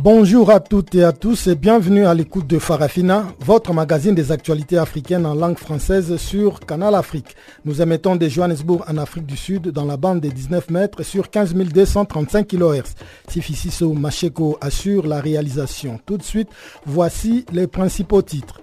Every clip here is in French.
Bonjour à toutes et à tous et bienvenue à l'écoute de Farafina, votre magazine des actualités africaines en langue française sur Canal Afrique. Nous émettons de Johannesburg en Afrique du Sud dans la bande des 19 mètres sur 15 235 kHz. Sifisiso Macheko assure la réalisation. Tout de suite, voici les principaux titres.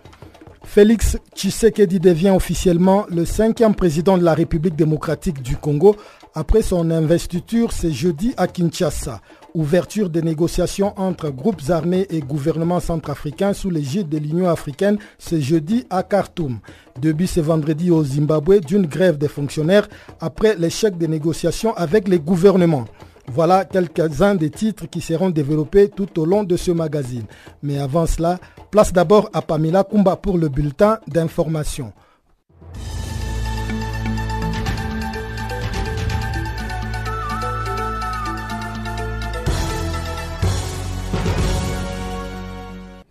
Félix Tshisekedi devient officiellement le cinquième président de la République démocratique du Congo après son investiture ce jeudi à Kinshasa. Ouverture des négociations entre groupes armés et gouvernements centrafricains sous l'égide de l'Union africaine ce jeudi à Khartoum. Début ce vendredi au Zimbabwe d'une grève des fonctionnaires après l'échec des négociations avec les gouvernements. Voilà quelques-uns des titres qui seront développés tout au long de ce magazine. Mais avant cela, place d'abord à Pamela Kumba pour le bulletin d'information.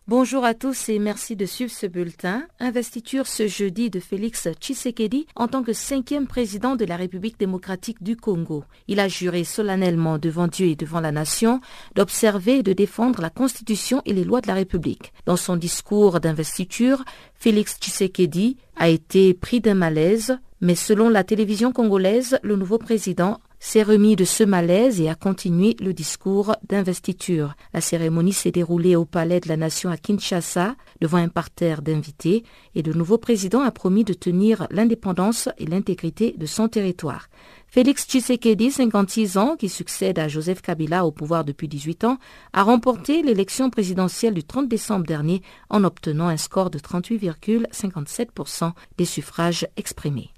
Bonjour à tous et merci de suivre ce bulletin. Investiture ce jeudi de Félix Tshisekedi en tant que cinquième président de la République démocratique du Congo. Il a juré solennellement devant Dieu et devant la nation d'observer et de défendre la Constitution et les lois de la République. Dans son discours d'investiture, Félix Tshisekedi a été pris d'un malaise, mais selon la télévision congolaise, le nouveau président s'est remis de ce malaise et a continué le discours d'investiture. La cérémonie s'est déroulée au Palais de la Nation à Kinshasa, devant un parterre d'invités, et le nouveau président a promis de tenir l'indépendance et l'intégrité de son territoire. Félix Tshisekedi, 56 ans, qui succède à Joseph Kabila au pouvoir depuis 18 ans, a remporté l'élection présidentielle du 30 décembre dernier en obtenant un score de 38,57% des suffrages exprimés.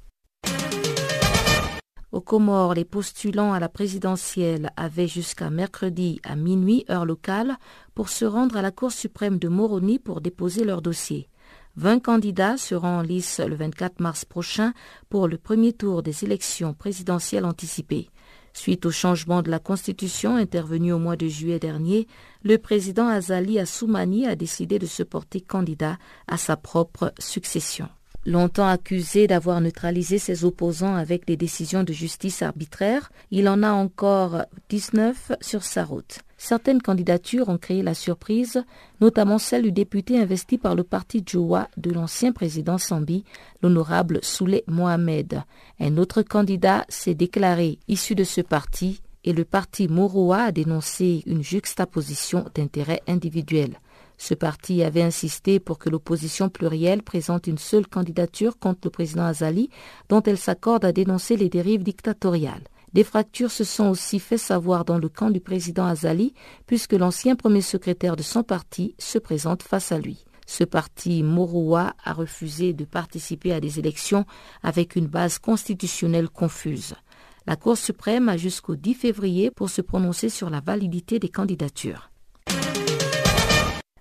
Au Comores, les postulants à la présidentielle avaient jusqu'à mercredi à minuit heure locale pour se rendre à la Cour suprême de Moroni pour déposer leur dossier. 20 candidats seront en lice le 24 mars prochain pour le premier tour des élections présidentielles anticipées. Suite au changement de la Constitution intervenu au mois de juillet dernier, le président Azali Assoumani a décidé de se porter candidat à sa propre succession. Longtemps accusé d'avoir neutralisé ses opposants avec des décisions de justice arbitraires, il en a encore 19 sur sa route. Certaines candidatures ont créé la surprise, notamment celle du député investi par le parti Djoua de l'ancien président Sambi, l'honorable Souley Mohamed. Un autre candidat s'est déclaré issu de ce parti et le parti Moroua a dénoncé une juxtaposition d'intérêts individuels. Ce parti avait insisté pour que l'opposition plurielle présente une seule candidature contre le président Azali, dont elle s'accorde à dénoncer les dérives dictatoriales. Des fractures se sont aussi fait savoir dans le camp du président Azali, puisque l'ancien premier secrétaire de son parti se présente face à lui. Ce parti Moroua a refusé de participer à des élections avec une base constitutionnelle confuse. La Cour suprême a jusqu'au 10 février pour se prononcer sur la validité des candidatures.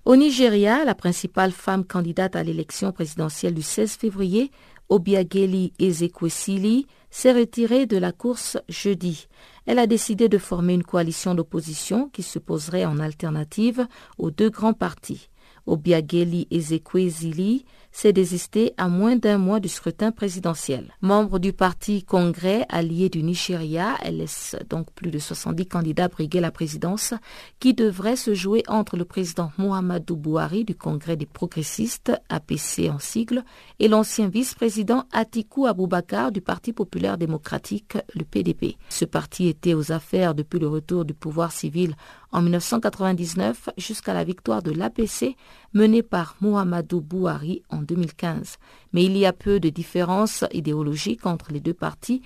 Au Nigeria, la principale femme candidate à l'élection présidentielle du 16 février, Obiageli Ezekwesili, s'est retirée de la course jeudi. Elle a décidé de former une coalition d'opposition qui se poserait en alternative aux deux grands partis. Obiageli Ezekwesili s'est désisté à moins d'un mois du scrutin présidentiel. Membre du parti Congrès allié du Nigeria, elle laisse donc plus de 70 candidats briguer la présidence qui devrait se jouer entre le président Muhammadu Buhari du Congrès des progressistes, APC en sigle, et l'ancien vice-président Atiku Abubakar du Parti populaire démocratique, le PDP. Ce parti était aux affaires depuis le retour du pouvoir civil en 1999 jusqu'à la victoire de l'APC menée par Muhammadu Buhari en 2015. Mais il y a peu de différences idéologiques entre les deux partis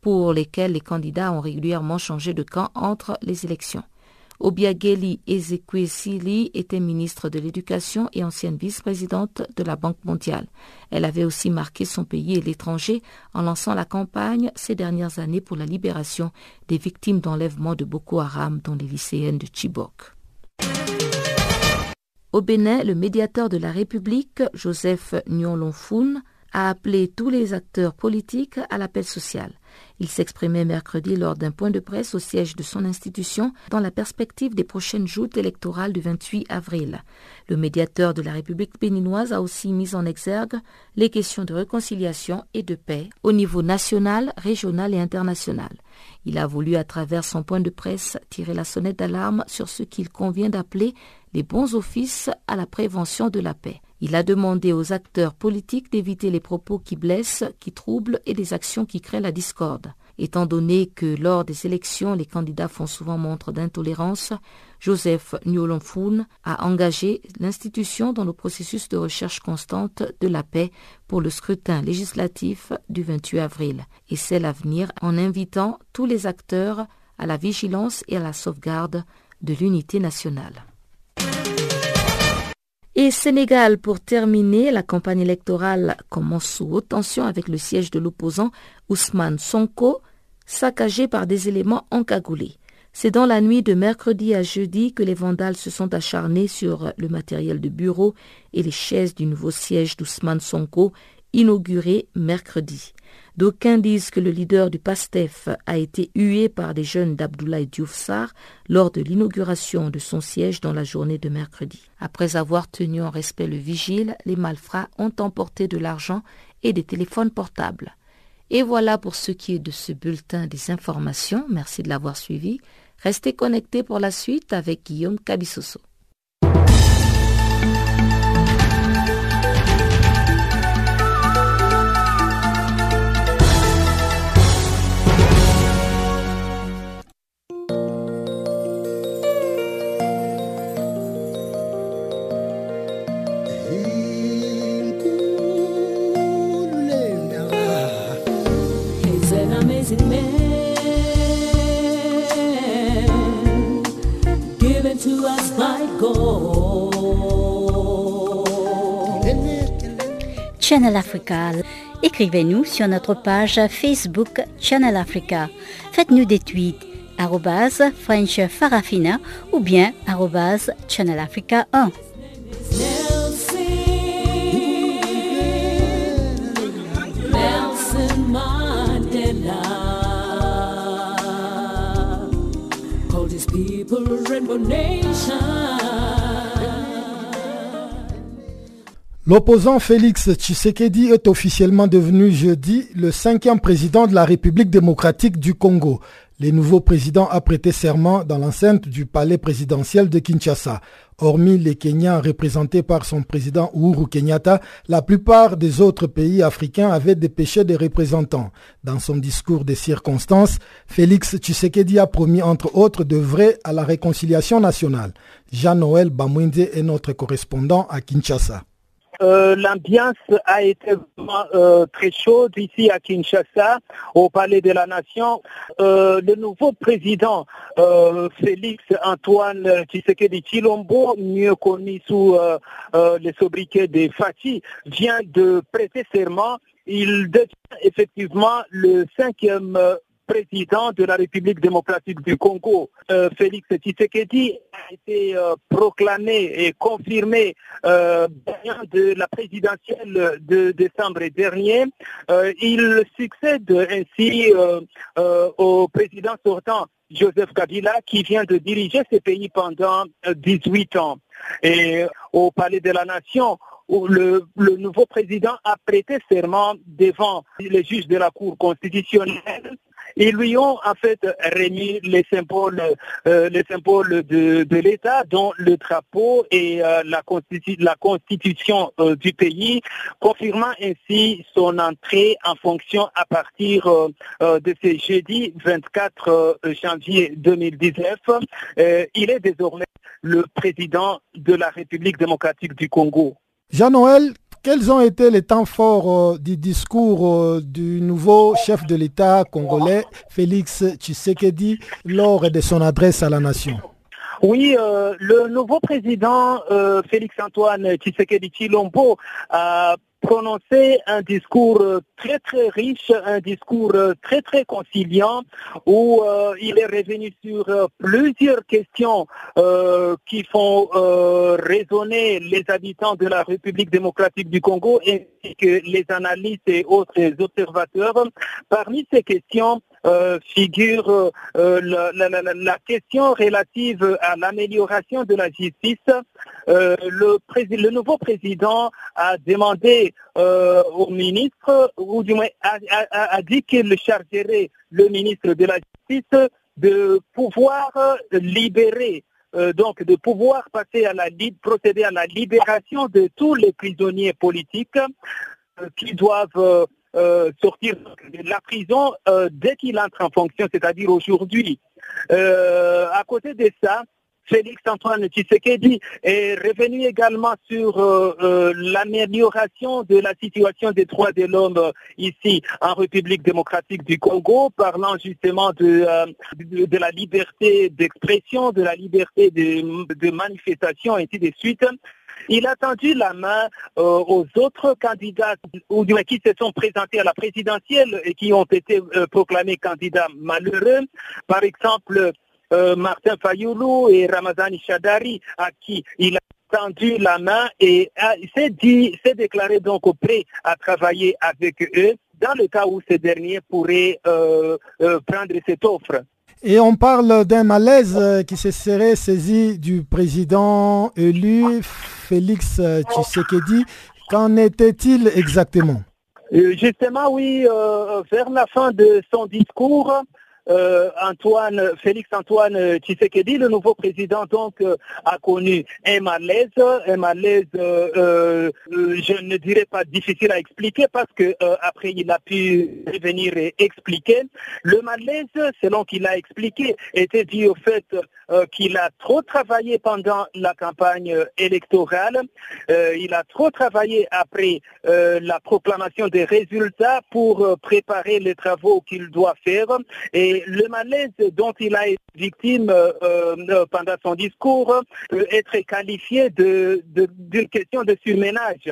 pour lesquels les candidats ont régulièrement changé de camp entre les élections. Obiageli Ezekwesili était ministre de l'Éducation et ancienne vice-présidente de la Banque mondiale. Elle avait aussi marqué son pays et l'étranger en lançant la campagne ces dernières années pour la libération des victimes d'enlèvement de Boko Haram, dont les lycéennes de Chibok. Au Bénin, le médiateur de la République, Joseph Nyolonfoun, a appelé tous les acteurs politiques à l'appel social. Il s'exprimait mercredi lors d'un point de presse au siège de son institution dans la perspective des prochaines joutes électorales du 28 avril. Le médiateur de la République béninoise a aussi mis en exergue les questions de réconciliation et de paix au niveau national, régional et international. Il a voulu, à travers son point de presse, tirer la sonnette d'alarme sur ce qu'il convient d'appeler les bons offices à la prévention de la paix. Il a demandé aux acteurs politiques d'éviter les propos qui blessent, qui troublent et des actions qui créent la discorde. Étant donné que lors des élections, les candidats font souvent montre d'intolérance, Joseph Nyolonfoun a engagé l'institution dans le processus de recherche constante de la paix pour le scrutin législatif du 28 avril et c'est l'avenir en invitant tous les acteurs à la vigilance et à la sauvegarde de l'unité nationale. Et Sénégal, pour terminer, la campagne électorale commence sous haute tension avec le siège de l'opposant Ousmane Sonko, saccagé par des éléments encagoulés. C'est dans la nuit de mercredi à jeudi que les vandales se sont acharnés sur le matériel de bureau et les chaises du nouveau siège d'Ousmane Sonko, inauguré mercredi. D'aucuns disent que le leader du PASTEF a été hué par des jeunes d'Abdoulaye Diouf lors de l'inauguration de son siège dans la journée de mercredi. Après avoir tenu en respect le vigile, les malfrats ont emporté de l'argent et des téléphones portables. Et voilà pour ce qui est de ce bulletin des informations. Merci de l'avoir suivi. Restez connectés pour la suite avec Guillaume Cabissoso. Channel Africa. Écrivez-nous sur notre page Facebook Channel Africa. Faites-nous des tweets French Farafina ou bien Channel Africa 1. L'opposant Félix Tshisekedi est officiellement devenu jeudi le cinquième président de la République démocratique du Congo. Le nouveau président a prêté serment dans l'enceinte du palais présidentiel de Kinshasa. Hormis les Kenyans représentés par son président Uhuru Kenyatta, la plupart des autres pays africains avaient dépêché des représentants. Dans son discours des circonstances, Félix Tshisekedi a promis entre autres de vrai à la réconciliation nationale. Jean-Noël Bamwinde est notre correspondant à Kinshasa. Euh, l'ambiance a été vraiment euh, très chaude ici à Kinshasa, au Palais de la Nation. Euh, le nouveau président Félix Antoine Tshisekedi Chilombo, mieux connu sous les sobriquets des Fati, vient de prêter serment. Il devient effectivement le cinquième président de la République démocratique du Congo, euh, Félix Tshisekedi, a été euh, proclamé et confirmé euh, de la présidentielle de décembre dernier. il succède ainsi au président sortant Joseph Kabila qui vient de diriger ce pays pendant 18 ans. Et au Palais de la Nation, où le, nouveau président a prêté serment devant les juges de la Cour constitutionnelle ils lui ont en fait remis les symboles, euh, les symboles de, l'État, dont le drapeau et euh, la, constitution euh, du pays, confirmant ainsi son entrée en fonction à partir de ce jeudi 24 janvier 2019. il est désormais le président de la République démocratique du Congo. Jean-Noël, quels ont été les temps forts euh, du discours euh, du nouveau chef de l'État congolais, Félix Tshisekedi, lors de son adresse à la nation? Oui, euh, le nouveau président Félix-Antoine Tshisekedi Chilombo a prononcé un discours euh, très très riche, un discours euh, très très conciliant où euh, il est revenu sur plusieurs questions qui font euh, raisonner les habitants de la République démocratique du Congo ainsi que les analystes et autres observateurs. Parmi ces questions, euh, figure euh, la, question relative à l'amélioration de la justice. Euh, le, nouveau président a demandé au ministre, ou du moins a, dit qu'il chargerait le ministre de la Justice de pouvoir libérer donc de pouvoir passer à la procéder à la libération de tous les prisonniers politiques qui doivent euh, sortir de la prison euh, dès qu'il entre en fonction, c'est-à-dire aujourd'hui. Euh, à côté de ça, Félix Antoine Tshisekedi est revenu également sur euh, l'amélioration de la situation des droits de l'homme ici en République démocratique du Congo, parlant justement de, de, la liberté d'expression, de la liberté de, de manifestation, et ainsi de suite. Il a tendu la main euh, aux autres candidats ou du moins qui se sont présentés à la présidentielle et qui ont été euh, proclamés candidats malheureux. Par exemple, euh, Martin Fayoulou et Ramazani Chadari, à qui il a tendu la main et s'est dit, s'est déclaré donc prêt à travailler avec eux dans le cas où ces derniers pourraient prendre cette offre. Et on parle d'un malaise qui se serait saisi du président élu Félix Tshisekedi. Qu'en était-il exactement? Justement, oui, euh, vers la fin de son discours, euh, Antoine, Félix Antoine Tshisekedi, le nouveau président, donc, euh, a connu un malaise, un malaise, euh, je ne dirais pas difficile à expliquer parce que après il a pu revenir et expliquer. Le malaise, selon qu'il a expliqué, était dû au fait qu'il a trop travaillé pendant la campagne électorale. il a trop travaillé après la proclamation des résultats pour préparer les travaux qu'il doit faire et le malaise dont il a été victime euh, pendant son discours peut être qualifié d'une question de surménage.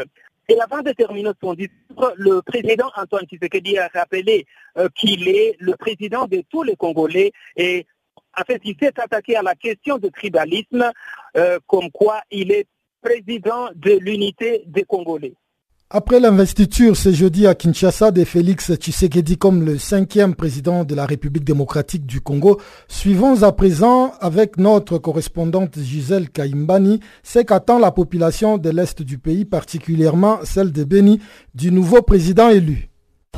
Et avant de terminer son discours, le président Antoine Tshisekedi a rappelé euh, qu'il est le président de tous les Congolais et en fait, il s'est attaqué à la question de tribalisme, euh, comme quoi il est président de l'unité des Congolais. Après l'investiture ce jeudi à Kinshasa de Félix Tshisekedi comme le cinquième président de la République démocratique du Congo, suivons à présent avec notre correspondante Gisèle Kaimbani ce qu'attend la population de l'Est du pays, particulièrement celle de Beni, du nouveau président élu.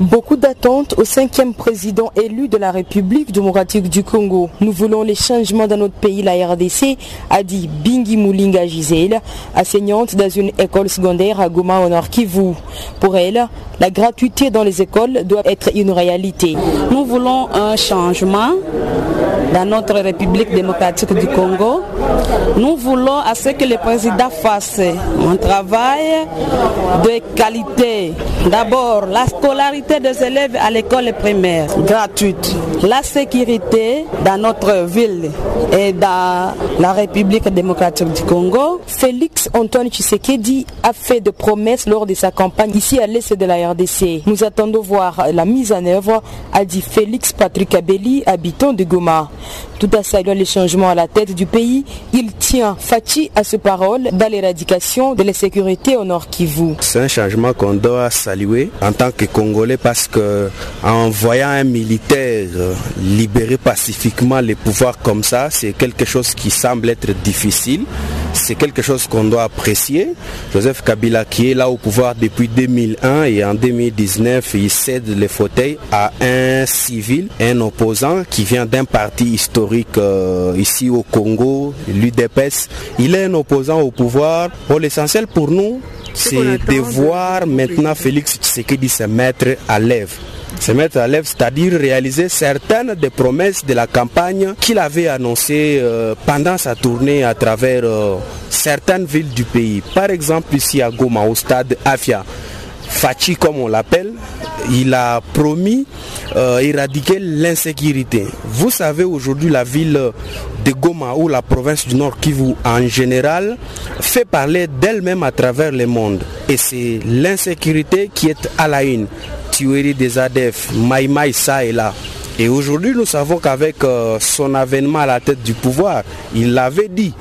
Beaucoup d'attentes au cinquième président élu de la République démocratique du Congo. Nous voulons les changements dans notre pays, la RDC, a dit Bingi Moulinga Gisèle, enseignante dans une école secondaire à Goma au Nord Kivu. Pour elle, la gratuité dans les écoles doit être une réalité. Nous voulons un changement dans notre République démocratique du Congo. Nous voulons à ce que le président fasse un travail de qualité. D'abord, la scolarité des élèves à l'école primaire gratuite, la sécurité dans notre ville et dans la République démocratique du Congo. Félix Antoine Tshisekedi a fait de promesses lors de sa campagne ici à l'est de la RDC. Nous attendons voir la mise en œuvre, a dit Félix Patrick Abeli, habitant de Goma. Tout à saluant les changements à la tête du pays, il tient Fati à ce parole dans l'éradication de l'insécurité au Nord Kivu. C'est un changement qu'on doit saluer en tant que Congolais parce que en voyant un militaire libérer pacifiquement les pouvoirs comme ça, c'est quelque chose qui semble être difficile. C'est quelque chose qu'on doit apprécier. Joseph Kabila qui est là au pouvoir depuis 2001 et en 2019, il cède les fauteuils à un civil, un opposant qui vient d'un parti historique euh, ici au Congo, l'UDPS. Il est un opposant au pouvoir. Bon, l'essentiel pour nous, c'est de voir maintenant Félix Tshisekedi se mettre à l'œuvre se mettre à l'œuvre, c'est-à-dire réaliser certaines des promesses de la campagne qu'il avait annoncées euh, pendant sa tournée à travers euh, certaines villes du pays. Par exemple ici à Goma, au stade Afia, Fachi comme on l'appelle, il a promis euh, éradiquer l'insécurité. Vous savez aujourd'hui la ville de Goma ou la province du Nord Kivu en général fait parler d'elle-même à travers le monde. Et c'est l'insécurité qui est à la une. Tuerie des ADF, Maïmaï ça et là. Et aujourd'hui nous savons qu'avec euh, son avènement à la tête du pouvoir, il l'avait dit,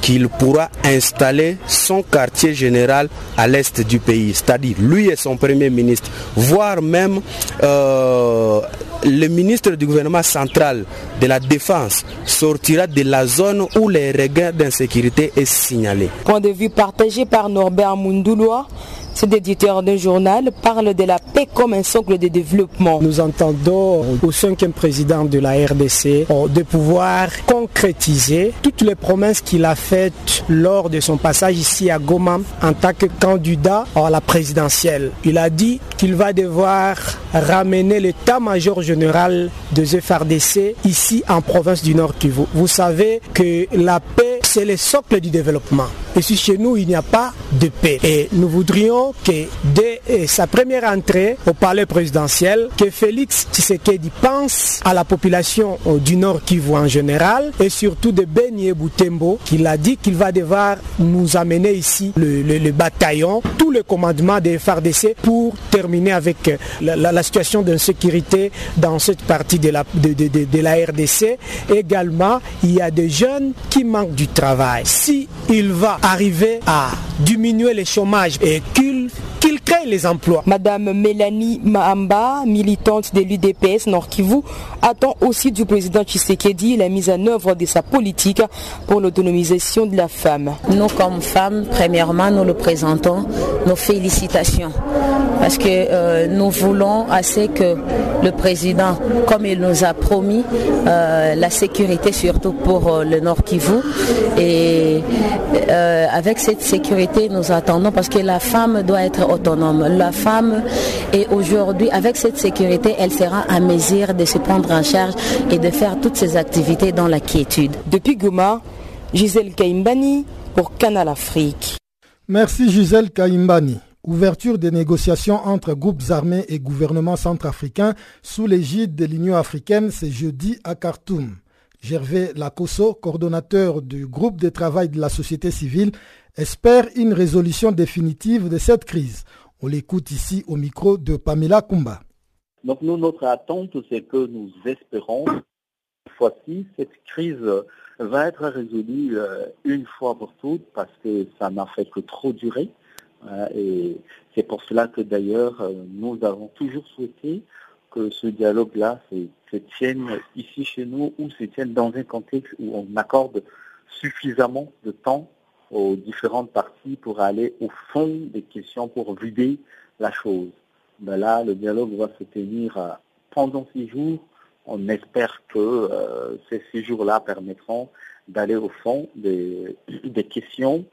qu'il pourra installer son quartier général à l'est du pays, c'est-à-dire lui et son premier ministre, voire même euh, le ministre du gouvernement central de la défense sortira de la zone où les regains d'insécurité est signalé. Point de vue partagé par Norbert Mundoulois, cet éditeur d'un journal parle de la paix comme un socle de développement. Nous entendons au cinquième président de la RDC de pouvoir concrétiser toutes les promesses qu'il a faites lors de son passage ici à Goma en tant que candidat à la présidentielle. Il a dit qu'il va devoir ramener l'état-major général de FRDC ici en province du Nord Kivu. Vous savez que la paix, c'est le socle du développement. Et si chez nous, il n'y a pas de paix. Et nous voudrions que dès sa première entrée au palais présidentiel, que Félix Tshisekedi pense à la population du Nord Kivu en général et surtout de Beni Boutembo, qu'il a dit qu'il va devoir nous amener ici le, le, bataillon, tout le commandement des FARDC pour terminer avec la, la, situation d'insécurité dans cette partie de la, de, de, de, la RDC. Également, il y a des jeunes qui manquent du travail. Si il va arriver à diminuer le chômage et qu'il qu'il crée les emplois. Madame Mélanie Mahamba, militante de l'UDPS Nord Kivu, attend aussi du président Tshisekedi la mise en œuvre de sa politique pour l'autonomisation de la femme. Nous, comme femmes, premièrement, nous le présentons nos félicitations parce que euh, nous voulons assez que le président, comme il nous a promis, euh, la sécurité surtout pour euh, le Nord Kivu. Et avec cette sécurité, nous attendons parce que la femme doit être autonome. La femme est aujourd'hui, avec cette sécurité, elle sera à mesure de se prendre en charge et de faire toutes ses activités dans la quiétude. Depuis Goma, Gisèle Kaimbani pour Canal Afrique. Merci Gisèle Kaimbani. Ouverture des négociations entre groupes armés et gouvernements centrafricains sous l'égide de l'Union africaine ce jeudi à Khartoum. Gervais Lacosso, coordonnateur du groupe de travail de la société civile, espère une résolution définitive de cette crise. On l'écoute ici au micro de Pamela Kumba. Donc nous, notre attente, c'est que nous espérons, cette fois-ci, cette crise va être résolue une fois pour toutes parce que ça n'a fait que trop durer. Et c'est pour cela que d'ailleurs, nous avons toujours souhaité que ce dialogue-là se, tienne ici chez nous ou se tienne dans un contexte où on accorde suffisamment de temps aux différentes parties pour aller au fond des questions, pour vider la chose. Ben là, le dialogue va se tenir pendant six jours. On espère que euh, ces six jours-là permettront d'aller au fond des questions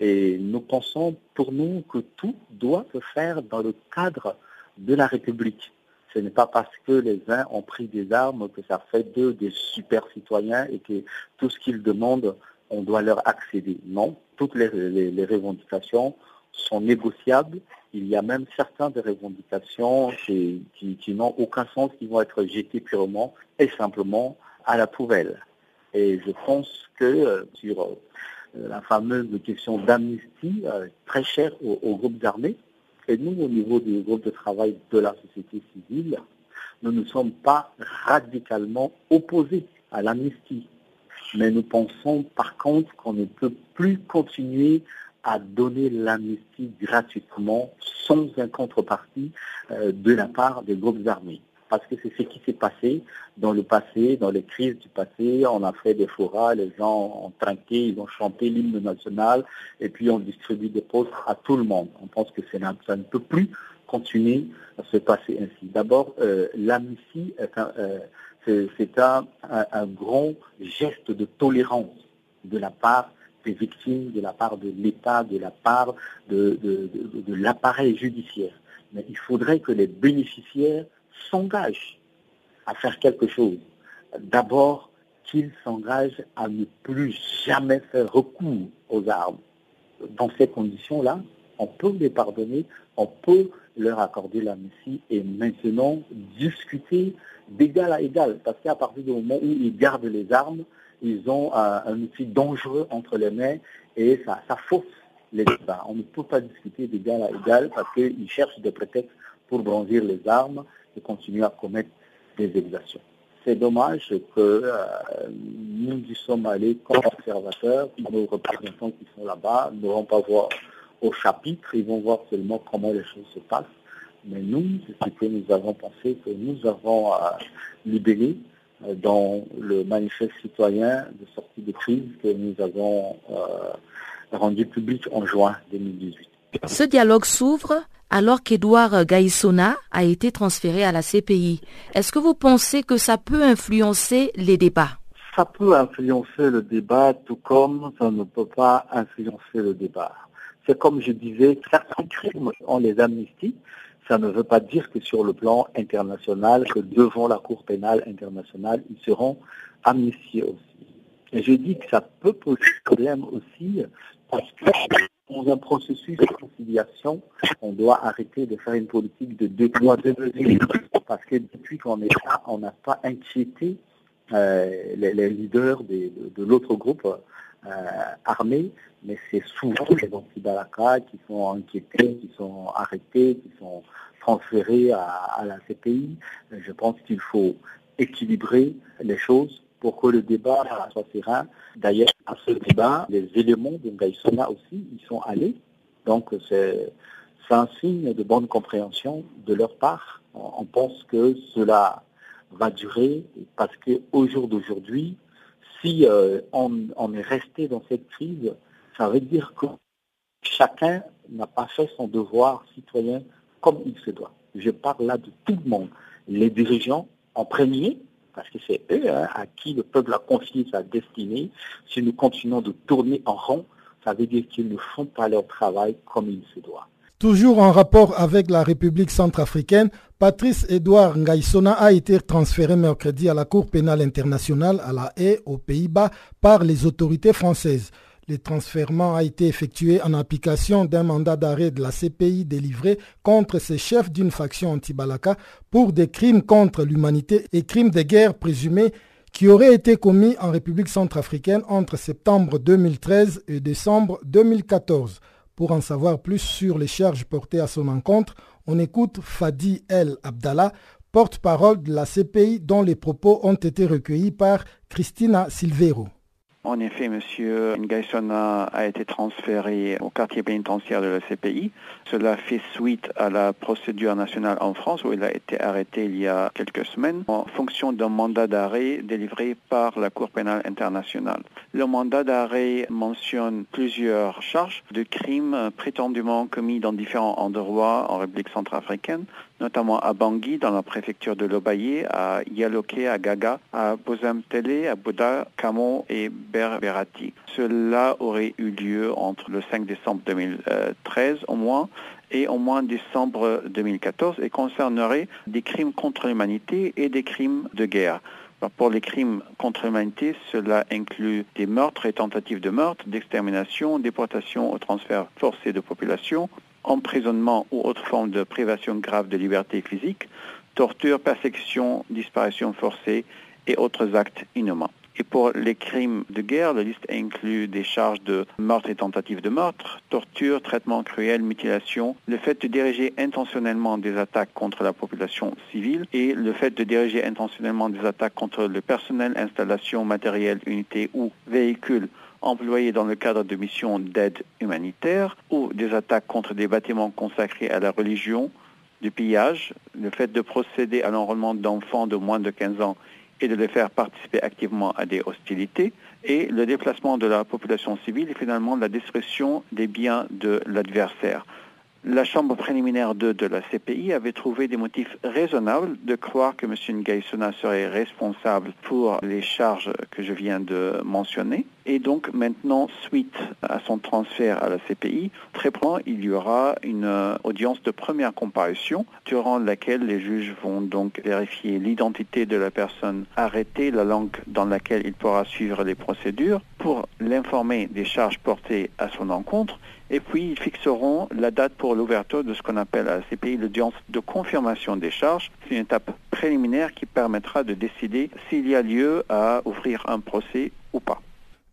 et nous pensons pour nous que tout doit se faire dans le cadre de la République. Ce n'est pas parce que les uns ont pris des armes que ça fait d'eux des super citoyens et que tout ce qu'ils demandent, on doit leur accéder. Non, toutes les, revendications sont négociables. Il y a même certaines des revendications qui, n'ont aucun sens, qui vont être jetées purement et simplement à la poubelle. Et je pense que euh, sur euh, la fameuse question d'amnistie euh, très chère aux, aux, groupes armés. Et nous, au niveau du groupe de travail de la société civile, nous ne sommes pas radicalement opposés à l'amnistie. Mais nous pensons par contre qu'on ne peut plus continuer à donner l'amnistie gratuitement sans un contrepartie euh, de la part des groupes armés parce que c'est ce qui s'est passé dans le passé, dans les crises du passé. On a fait des forats, les gens ont trinqué, ils ont chanté l'hymne national, et puis on distribue des postes à tout le monde. On pense que ça ne peut plus continuer à se passer ainsi. D'abord, euh, l'amnistie euh, c'est un, grand geste de tolérance de la part des victimes, de la part de l'État, de la part de, de l'appareil judiciaire. Mais il faudrait que les bénéficiaires s'engage à faire quelque chose, d'abord qu'il s'engage à ne plus jamais faire recours aux armes. Dans ces conditions-là, On peut les pardonner, on peut leur accorder l'amnistie et maintenant discuter d'égal à égal. Parce qu'à partir du moment où ils gardent les armes, ils ont un outil dangereux entre les mains et ça, ça fausse les débats. On ne peut pas discuter d'égal à égal parce qu'ils cherchent des prétextes pour bronzir les armes et continuer à commettre des exactions. C'est dommage que euh, nous y sommes allés comme observateurs, nos représentants qui sont là-bas ne vont pas voir au chapitre, ils vont voir seulement comment les choses se passent. Mais nous, c'est ce que nous avons pensé, que nous avons euh, libéré euh, dans le manifeste citoyen de sortie de crise que nous avons rendu public en juin 2018. Ce dialogue s'ouvre alors qu'Edouard Gaïsona a été transféré à la CPI. Est-ce que vous pensez que ça peut influencer les débats? Ça peut influencer le débat tout comme ça ne peut pas influencer le débat. C'est comme je disais, certains crimes, ont les amnisties. Ça ne veut pas dire que sur le plan international, que devant la Cour pénale internationale, ils seront amnistiés aussi. Et je dis que ça peut poser problème aussi parce que dans un processus de conciliation, on doit arrêter de faire une politique de deux mois, deux mesures. Parce que depuis qu'on est là, on n'a pas inquiété euh, les, leaders de, l'autre groupe euh, armé, mais c'est souvent les anti-Balaka qui sont inquiétés, qui sont arrêtés, qui sont transférés à la CPI. Je pense qu'il faut équilibrer les choses pour que le débat soit serein. D'ailleurs, à ce débat, les éléments de Ngaïsona aussi, ils sont allés. Donc, c'est un signe de bonne compréhension de leur part. On pense que cela va durer parce qu'au jour d'aujourd'hui, si euh, on, est resté dans cette crise, ça veut dire que chacun n'a pas fait son devoir citoyen comme il se doit. Je parle là de tout le monde. Les dirigeants en premier, parce que c'est eux hein, à qui le peuple a confié sa destinée. Si nous continuons de tourner en rond, ça veut dire qu'ils ne font pas leur travail comme il se doit. Toujours en rapport avec la République centrafricaine, Patrice Edouard Ngaïsona a été transféré mercredi à la Cour pénale internationale à La Haye, aux Pays-Bas, par les autorités françaises. Le transfèrement a été effectué en application d'un mandat d'arrêt de la CPI délivré contre ces chefs d'une faction anti-Balaka pour des crimes contre l'humanité et crimes de guerre présumés qui auraient été commis en République centrafricaine entre septembre 2013 et décembre 2014. Pour en savoir plus sur les charges portées à son encontre, on écoute Fadi El Abdallah, porte-parole de la CPI dont les propos ont été recueillis par Christina Silvero. En effet, M. Ngaïsona a été transféré au quartier pénitentiaire de la CPI. Cela fait suite à la procédure nationale en France où il a été arrêté il y a quelques semaines en fonction d'un mandat d'arrêt délivré par la Cour pénale internationale. Le mandat d'arrêt mentionne plusieurs charges de crimes prétendument commis dans différents endroits en République centrafricaine, notamment à Bangui, dans la préfecture de Lobaye, à Yaloké, à Gaga, à Bozamtele, à Bouda, Kamo et Berberati. Cela aurait eu lieu entre le 5 décembre 2013 au moins et au moins décembre 2014 et concernerait des crimes contre l'humanité et des crimes de guerre. Pour les crimes contre l'humanité, cela inclut des meurtres et tentatives de meurtre, d'extermination, déportation ou transfert forcé de population, emprisonnement ou autre forme de privation grave de liberté physique, torture, persécution, disparition forcée et autres actes inhumains. Et pour les crimes de guerre, la liste inclut des charges de meurtre et tentative de meurtre, torture, traitement cruel, mutilation, le fait de diriger intentionnellement des attaques contre la population civile et le fait de diriger intentionnellement des attaques contre le personnel, installation, matériel, unité ou véhicule employés dans le cadre de missions d'aide humanitaire ou des attaques contre des bâtiments consacrés à la religion, du pillage, le fait de procéder à l'enrôlement d'enfants de moins de 15 ans et de les faire participer activement à des hostilités, et le déplacement de la population civile et finalement la destruction des biens de l'adversaire. La Chambre préliminaire 2 de la CPI avait trouvé des motifs raisonnables de croire que M. Ngaïsona serait responsable pour les charges que je viens de mentionner. Et donc maintenant, suite à son transfert à la CPI, très prochainement, il y aura une audience de première comparution durant laquelle les juges vont donc vérifier l'identité de la personne arrêtée, la langue dans laquelle il pourra suivre les procédures, pour l'informer des charges portées à son encontre et puis, ils fixeront la date pour l'ouverture de ce qu'on appelle à la CPI l'audience de confirmation des charges. C'est une étape préliminaire qui permettra de décider s'il y a lieu à ouvrir un procès ou pas.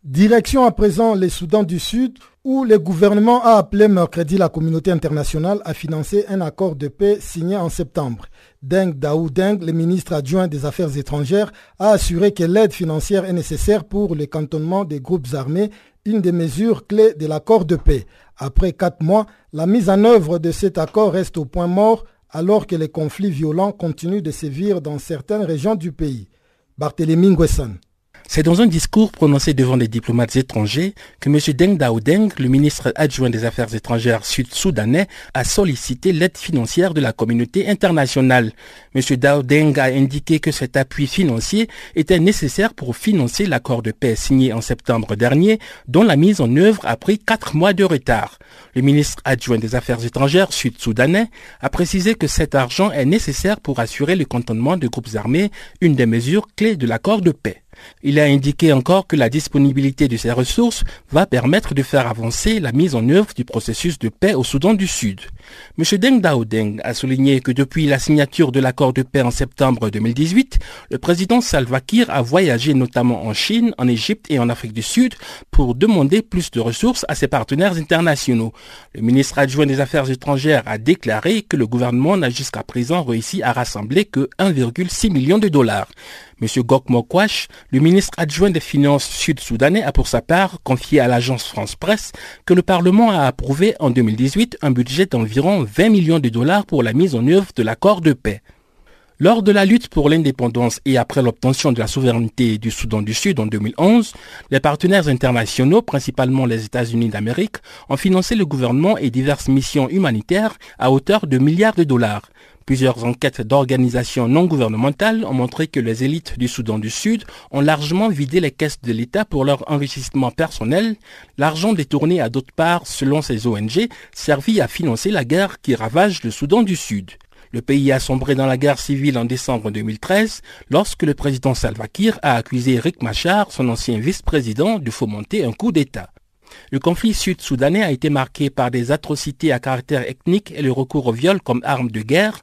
Direction à présent les Soudans du Sud, où le gouvernement a appelé mercredi la communauté internationale à financer un accord de paix signé en septembre. Deng Daou Deng, le ministre adjoint des Affaires étrangères, a assuré que l'aide financière est nécessaire pour le cantonnement des groupes armés, une des mesures clés de l'accord de paix. Après quatre mois, la mise en œuvre de cet accord reste au point mort alors que les conflits violents continuent de sévir dans certaines régions du pays. Barthélémy Nguessan. C'est dans un discours prononcé devant les diplomates étrangers que M. Deng Dao Deng, le ministre adjoint des Affaires étrangères sud-soudanais, a sollicité l'aide financière de la communauté internationale. M. Dao Deng a indiqué que cet appui financier était nécessaire pour financer l'accord de paix signé en septembre dernier, dont la mise en œuvre a pris quatre mois de retard. Le ministre adjoint des Affaires étrangères sud-soudanais a précisé que cet argent est nécessaire pour assurer le cantonnement de groupes armés, une des mesures clés de l'accord de paix. Il a indiqué encore que la disponibilité de ces ressources va permettre de faire avancer la mise en œuvre du processus de paix au Soudan du Sud. M. Deng Dao Deng a souligné que depuis la signature de l'accord de paix en septembre 2018, le président Salva Kiir a voyagé notamment en Chine, en Égypte et en Afrique du Sud pour demander plus de ressources à ses partenaires internationaux. Le ministre adjoint des Affaires étrangères a déclaré que le gouvernement n'a jusqu'à présent réussi à rassembler que 1,6 million de dollars. M. Gok Mokwash, le ministre adjoint des Finances sud-soudanais, a pour sa part confié à l'agence France Presse que le Parlement a approuvé en 2018 un budget d'environ 20 millions de dollars pour la mise en œuvre de l'accord de paix. Lors de la lutte pour l'indépendance et après l'obtention de la souveraineté du Soudan du Sud en 2011, les partenaires internationaux, principalement les États-Unis d'Amérique, ont financé le gouvernement et diverses missions humanitaires à hauteur de milliards de dollars. Plusieurs enquêtes d'organisations non gouvernementales ont montré que les élites du Soudan du Sud ont largement vidé les caisses de l'État pour leur enrichissement personnel, l'argent détourné à d'autres parts, selon ces ONG, servi à financer la guerre qui ravage le Soudan du Sud. Le pays a sombré dans la guerre civile en décembre 2013 lorsque le président Salva Kiir a accusé Rick Machar, son ancien vice-président, de fomenter un coup d'État. Le conflit sud-soudanais a été marqué par des atrocités à caractère ethnique et le recours au viol comme arme de guerre.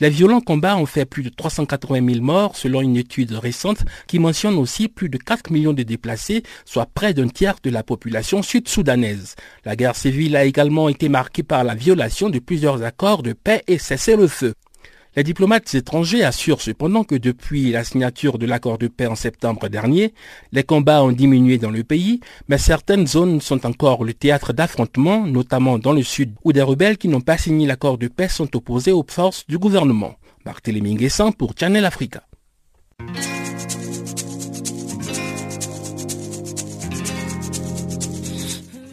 Les violents combats ont fait plus de 380 000 morts selon une étude récente qui mentionne aussi plus de 4 millions de déplacés, soit près d'un tiers de la population sud-soudanaise. La guerre civile a également été marquée par la violation de plusieurs accords de paix et cessez-le-feu. Les diplomates étrangers assurent cependant que depuis la signature de l'accord de paix en septembre dernier, les combats ont diminué dans le pays, mais certaines zones sont encore le théâtre d'affrontements, notamment dans le sud, où des rebelles qui n'ont pas signé l'accord de paix sont opposés aux forces du gouvernement. Pour Channel Africa.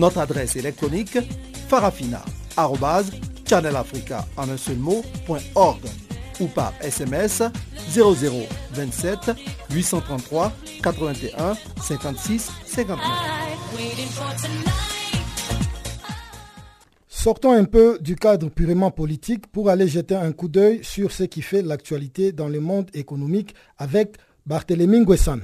Notre adresse électronique farafina.channelafrica en un seul ou par SMS 0027 833 81 56 59. Sortons un peu du cadre purement politique pour aller jeter un coup d'œil sur ce qui fait l'actualité dans le monde économique avec Barthélémy Nguessan.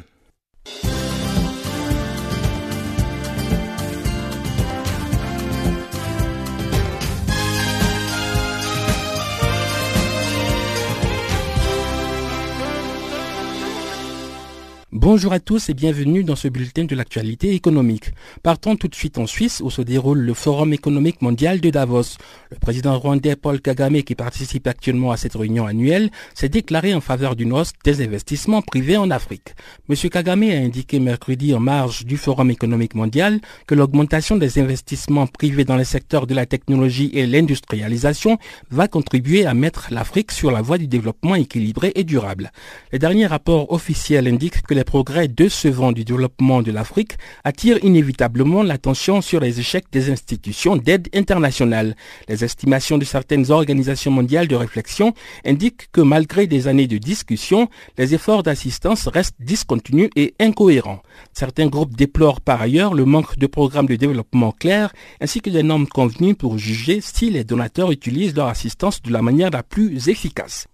Bonjour à tous et bienvenue dans ce bulletin de l'actualité économique. Partons tout de suite en Suisse où se déroule le Forum économique mondial de Davos. Le président rwandais Paul Kagame qui participe actuellement à cette réunion annuelle s'est déclaré en faveur d'une hausse des investissements privés en Afrique. Monsieur Kagame a indiqué mercredi en marge du Forum économique mondial que l'augmentation des investissements privés dans les secteurs de la technologie et l'industrialisation va contribuer à mettre l'Afrique sur la voie du développement équilibré et durable. Les derniers rapports officiels indiquent que les progrès décevants du développement de l'Afrique attirent inévitablement l'attention sur les échecs des institutions d'aide internationale. Les estimations de certaines organisations mondiales de réflexion indiquent que malgré des années de discussion, les efforts d'assistance restent discontinus et incohérents. Certains groupes déplorent par ailleurs le manque de programmes de développement clairs ainsi que des normes convenues pour juger si les donateurs utilisent leur assistance de la manière la plus efficace.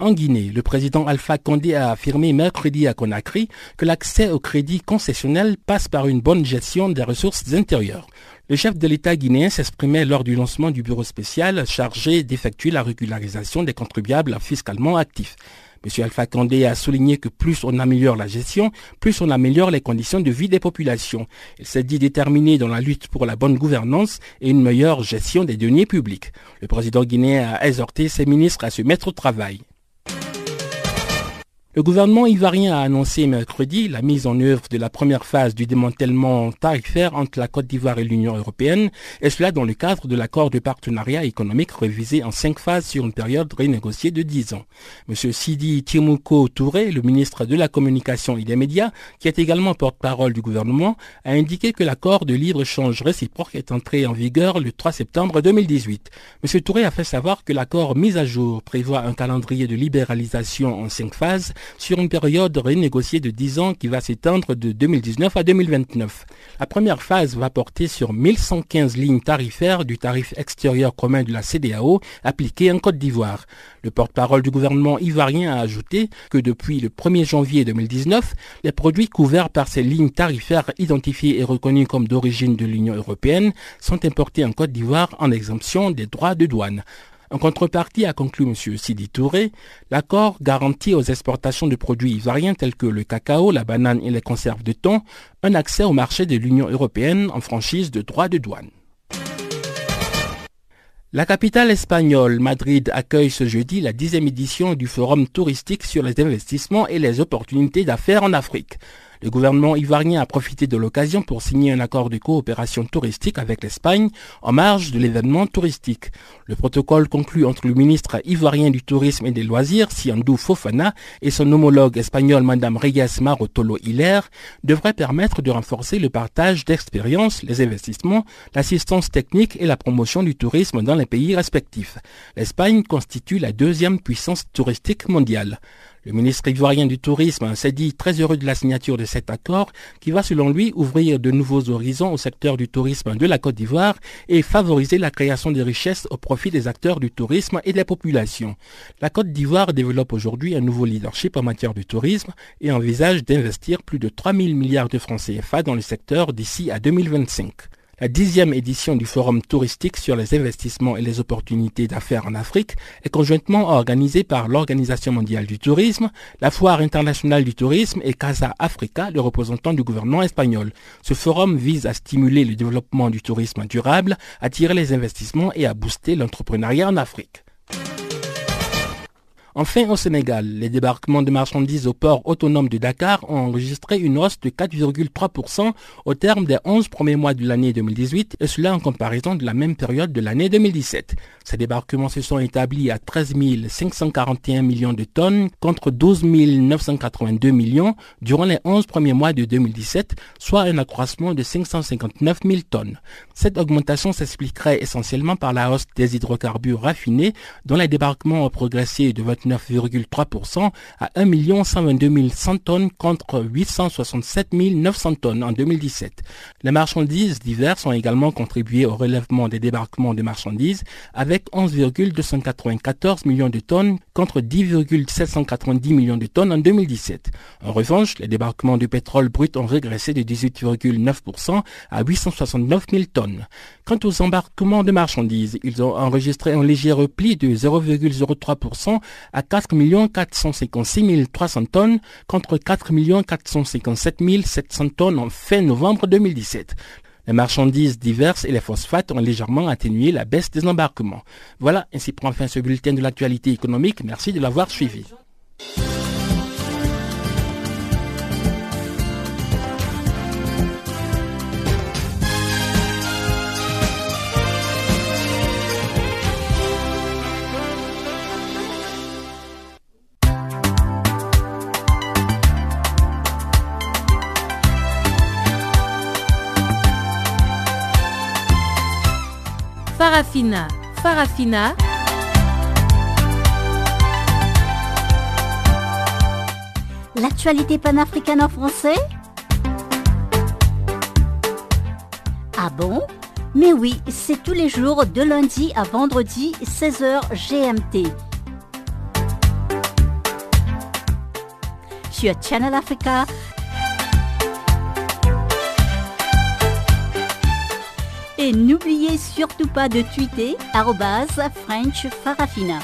En Guinée, le président Alpha Condé a affirmé mercredi à Conakry que l'accès au crédit concessionnel passe par une bonne gestion des ressources intérieures. Le chef de l'État guinéen s'exprimait lors du lancement du bureau spécial chargé d'effectuer la régularisation des contribuables fiscalement actifs. M. Alpha Condé a souligné que plus on améliore la gestion, plus on améliore les conditions de vie des populations. Il s'est dit déterminé dans la lutte pour la bonne gouvernance et une meilleure gestion des deniers publics. Le président guinéen a exhorté ses ministres à se mettre au travail. Le gouvernement ivoirien a annoncé mercredi la mise en œuvre de la première phase du démantèlement tarifaire entre la Côte d'Ivoire et l'Union européenne, et cela dans le cadre de l'accord de partenariat économique révisé en cinq phases sur une période renégociée de dix ans. M. Sidi Timouko Touré, le ministre de la Communication et des Médias, qui est également porte-parole du gouvernement, a indiqué que l'accord de libre-échange réciproque est entré en vigueur le 3 septembre 2018. M. Touré a fait savoir que l'accord mis à jour prévoit un calendrier de libéralisation en cinq phases sur une période renégociée de 10 ans qui va s'étendre de 2019 à 2029. La première phase va porter sur 1115 lignes tarifaires du tarif extérieur commun de la CDAO appliqué en Côte d'Ivoire. Le porte-parole du gouvernement ivoirien a ajouté que depuis le 1er janvier 2019, les produits couverts par ces lignes tarifaires identifiées et reconnues comme d'origine de l'Union européenne sont importés en Côte d'Ivoire en exemption des droits de douane. En contrepartie, a conclu M. Sidi Touré, l'accord garantit aux exportations de produits ivoiriens tels que le cacao, la banane et les conserves de thon un accès au marché de l'Union européenne en franchise de droits de douane. La capitale espagnole, Madrid, accueille ce jeudi la dixième édition du Forum touristique sur les investissements et les opportunités d'affaires en Afrique. Le gouvernement ivoirien a profité de l'occasion pour signer un accord de coopération touristique avec l'Espagne en marge de l'événement touristique. Le protocole conclu entre le ministre ivoirien du Tourisme et des Loisirs, Siandou Fofana, et son homologue espagnol, Madame Reyes Marotolo Hilaire, devrait permettre de renforcer le partage d'expériences, les investissements, l'assistance technique et la promotion du tourisme dans les pays respectifs. L'Espagne constitue la deuxième puissance touristique mondiale. Le ministre ivoirien du Tourisme s'est dit très heureux de la signature de cet accord qui va selon lui ouvrir de nouveaux horizons au secteur du tourisme de la Côte d'Ivoire et favoriser la création de richesses au profit des acteurs du tourisme et des populations. La Côte d'Ivoire développe aujourd'hui un nouveau leadership en matière de tourisme et envisage d'investir plus de 3 000 milliards de francs CFA dans le secteur d'ici à 2025. La dixième édition du Forum touristique sur les investissements et les opportunités d'affaires en Afrique est conjointement organisée par l'Organisation mondiale du tourisme, la Foire internationale du tourisme et Casa Africa, le représentant du gouvernement espagnol. Ce forum vise à stimuler le développement du tourisme durable, attirer les investissements et à booster l'entrepreneuriat en Afrique. Enfin, au Sénégal, les débarquements de marchandises au port autonome de Dakar ont enregistré une hausse de 4,3% au terme des 11 premiers mois de l'année 2018, et cela en comparaison de la même période de l'année 2017. Ces débarquements se sont établis à 13 541 millions de tonnes contre 12 982 millions durant les 11 premiers mois de 2017, soit un accroissement de 559 000 tonnes. Cette augmentation s'expliquerait essentiellement par la hausse des hydrocarbures raffinés, dont les débarquements ont progressé de 29 9,3% à 1 122 100 tonnes contre 867 900 tonnes en 2017. Les marchandises diverses ont également contribué au relèvement des débarquements de marchandises avec 11,294 millions de tonnes contre 10,790 millions de tonnes en 2017. En revanche, les débarquements de pétrole brut ont régressé de 18,9% à 869 000 tonnes. Quant aux embarquements de marchandises, ils ont enregistré un léger repli de 0,03% à 4 456 300 tonnes contre 4 457 700 tonnes en fin novembre 2017. Les marchandises diverses et les phosphates ont légèrement atténué la baisse des embarquements. Voilà, ainsi prend fin ce bulletin de l'actualité économique. Merci de l'avoir suivi. Farafina. Farafina. L'actualité panafricaine en français? Ah bon? Mais oui, c'est tous les jours de lundi à vendredi, 16h GMT. Sur Channel Africa, Et n'oubliez surtout pas de tweeter French Farafina.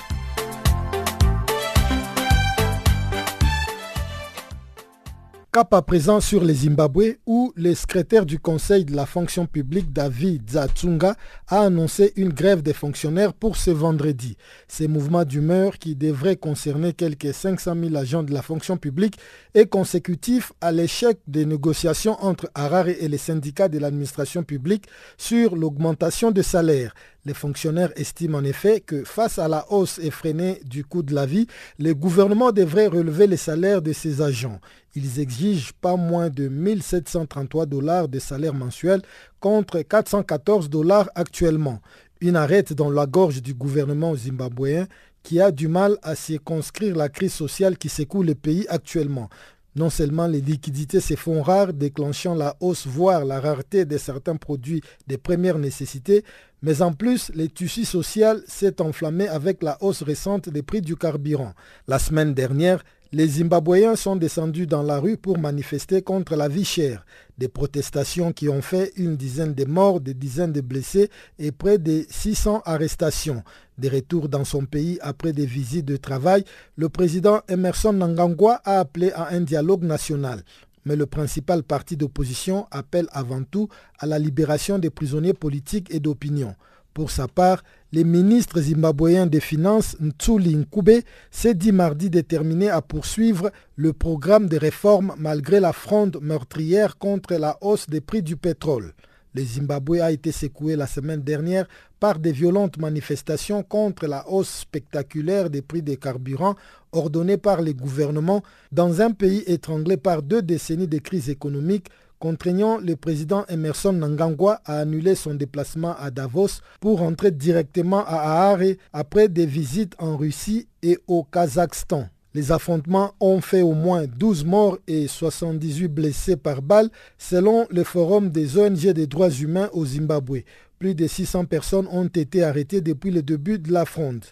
Cap à présent sur les Zimbabwe où le secrétaire du Conseil de la fonction publique David Zatsunga a annoncé une grève des fonctionnaires pour ce vendredi. Ces mouvements d'humeur qui devraient concerner quelques 500 000 agents de la fonction publique est consécutif à l'échec des négociations entre Harare et les syndicats de l'administration publique sur l'augmentation des salaires. Les fonctionnaires estiment en effet que face à la hausse effrénée du coût de la vie, le gouvernement devrait relever les salaires de ses agents. Ils exigent pas moins de 1733 dollars de salaire mensuel contre 414 dollars actuellement. Une arrête dans la gorge du gouvernement zimbabwéen qui a du mal à circonscrire la crise sociale qui secoue le pays actuellement. Non seulement les liquidités se font rares, déclenchant la hausse, voire la rareté de certains produits de première nécessité, mais en plus, le tissu social s'est enflammé avec la hausse récente des prix du carburant. La semaine dernière, les Zimbabwéens sont descendus dans la rue pour manifester contre la vie chère. Des protestations qui ont fait une dizaine de morts, des dizaines de blessés et près de 600 arrestations. Des retours dans son pays après des visites de travail, le président Emerson Nangangwa a appelé à un dialogue national mais le principal parti d'opposition appelle avant tout à la libération des prisonniers politiques et d'opinion. Pour sa part, le ministre zimbabwéen des Finances Ntsuli Nkube s'est dit mardi déterminé à poursuivre le programme de réformes malgré la fronde meurtrière contre la hausse des prix du pétrole. Le Zimbabwe a été secoué la semaine dernière par des violentes manifestations contre la hausse spectaculaire des prix des carburants ordonnée par les gouvernements dans un pays étranglé par deux décennies de crise économique contraignant le président Emerson Nangangwa à annuler son déplacement à Davos pour rentrer directement à Ahare après des visites en Russie et au Kazakhstan. Les affrontements ont fait au moins 12 morts et 78 blessés par balle selon le forum des ONG des droits humains au Zimbabwe. Plus de 600 personnes ont été arrêtées depuis le début de la fronde.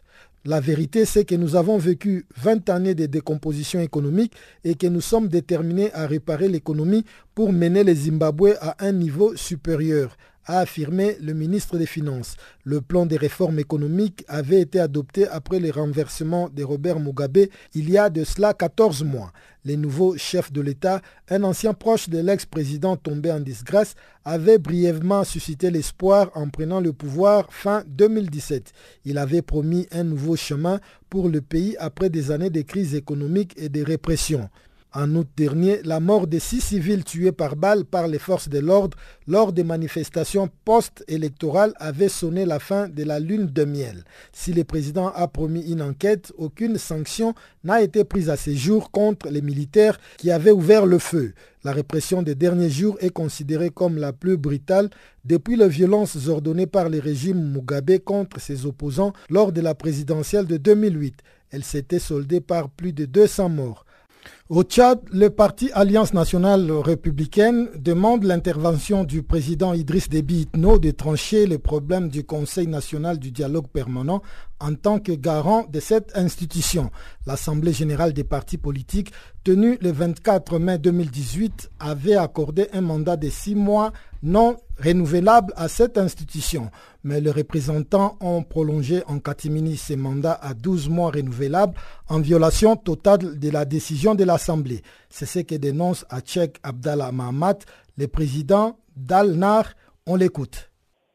La vérité, c'est que nous avons vécu 20 années de décomposition économique et que nous sommes déterminés à réparer l'économie pour mener les Zimbabwe à un niveau supérieur, a affirmé le ministre des Finances. Le plan des réformes économiques avait été adopté après le renversement de Robert Mugabe il y a de cela 14 mois. Le nouveau chef de l'État, un ancien proche de l'ex-président tombé en disgrâce, avait brièvement suscité l'espoir en prenant le pouvoir fin 2017. Il avait promis un nouveau chemin pour le pays après des années de crise économique et de répression. En août dernier, la mort de six civils tués par balle par les forces de l'ordre lors des manifestations post-électorales avait sonné la fin de la lune de miel. Si le président a promis une enquête, aucune sanction n'a été prise à ce jour contre les militaires qui avaient ouvert le feu. La répression des derniers jours est considérée comme la plus brutale depuis les violences ordonnées par le régime Mugabe contre ses opposants lors de la présidentielle de 2008. Elle s'était soldée par plus de 200 morts. Au Tchad, le parti Alliance nationale républicaine demande l'intervention du président Idriss Déby Itno de trancher les problèmes du Conseil national du dialogue permanent en tant que garant de cette institution. L'Assemblée générale des partis politiques, tenue le 24 mai 2018, avait accordé un mandat de six mois non renouvelable à cette institution. Mais les représentants ont prolongé en catimini ces mandats à 12 mois renouvelables en violation totale de la décision de l'Assemblée. C'est ce que dénonce Tchèque Abdallah Mahamat, le président d'Al-Nar. On l'écoute.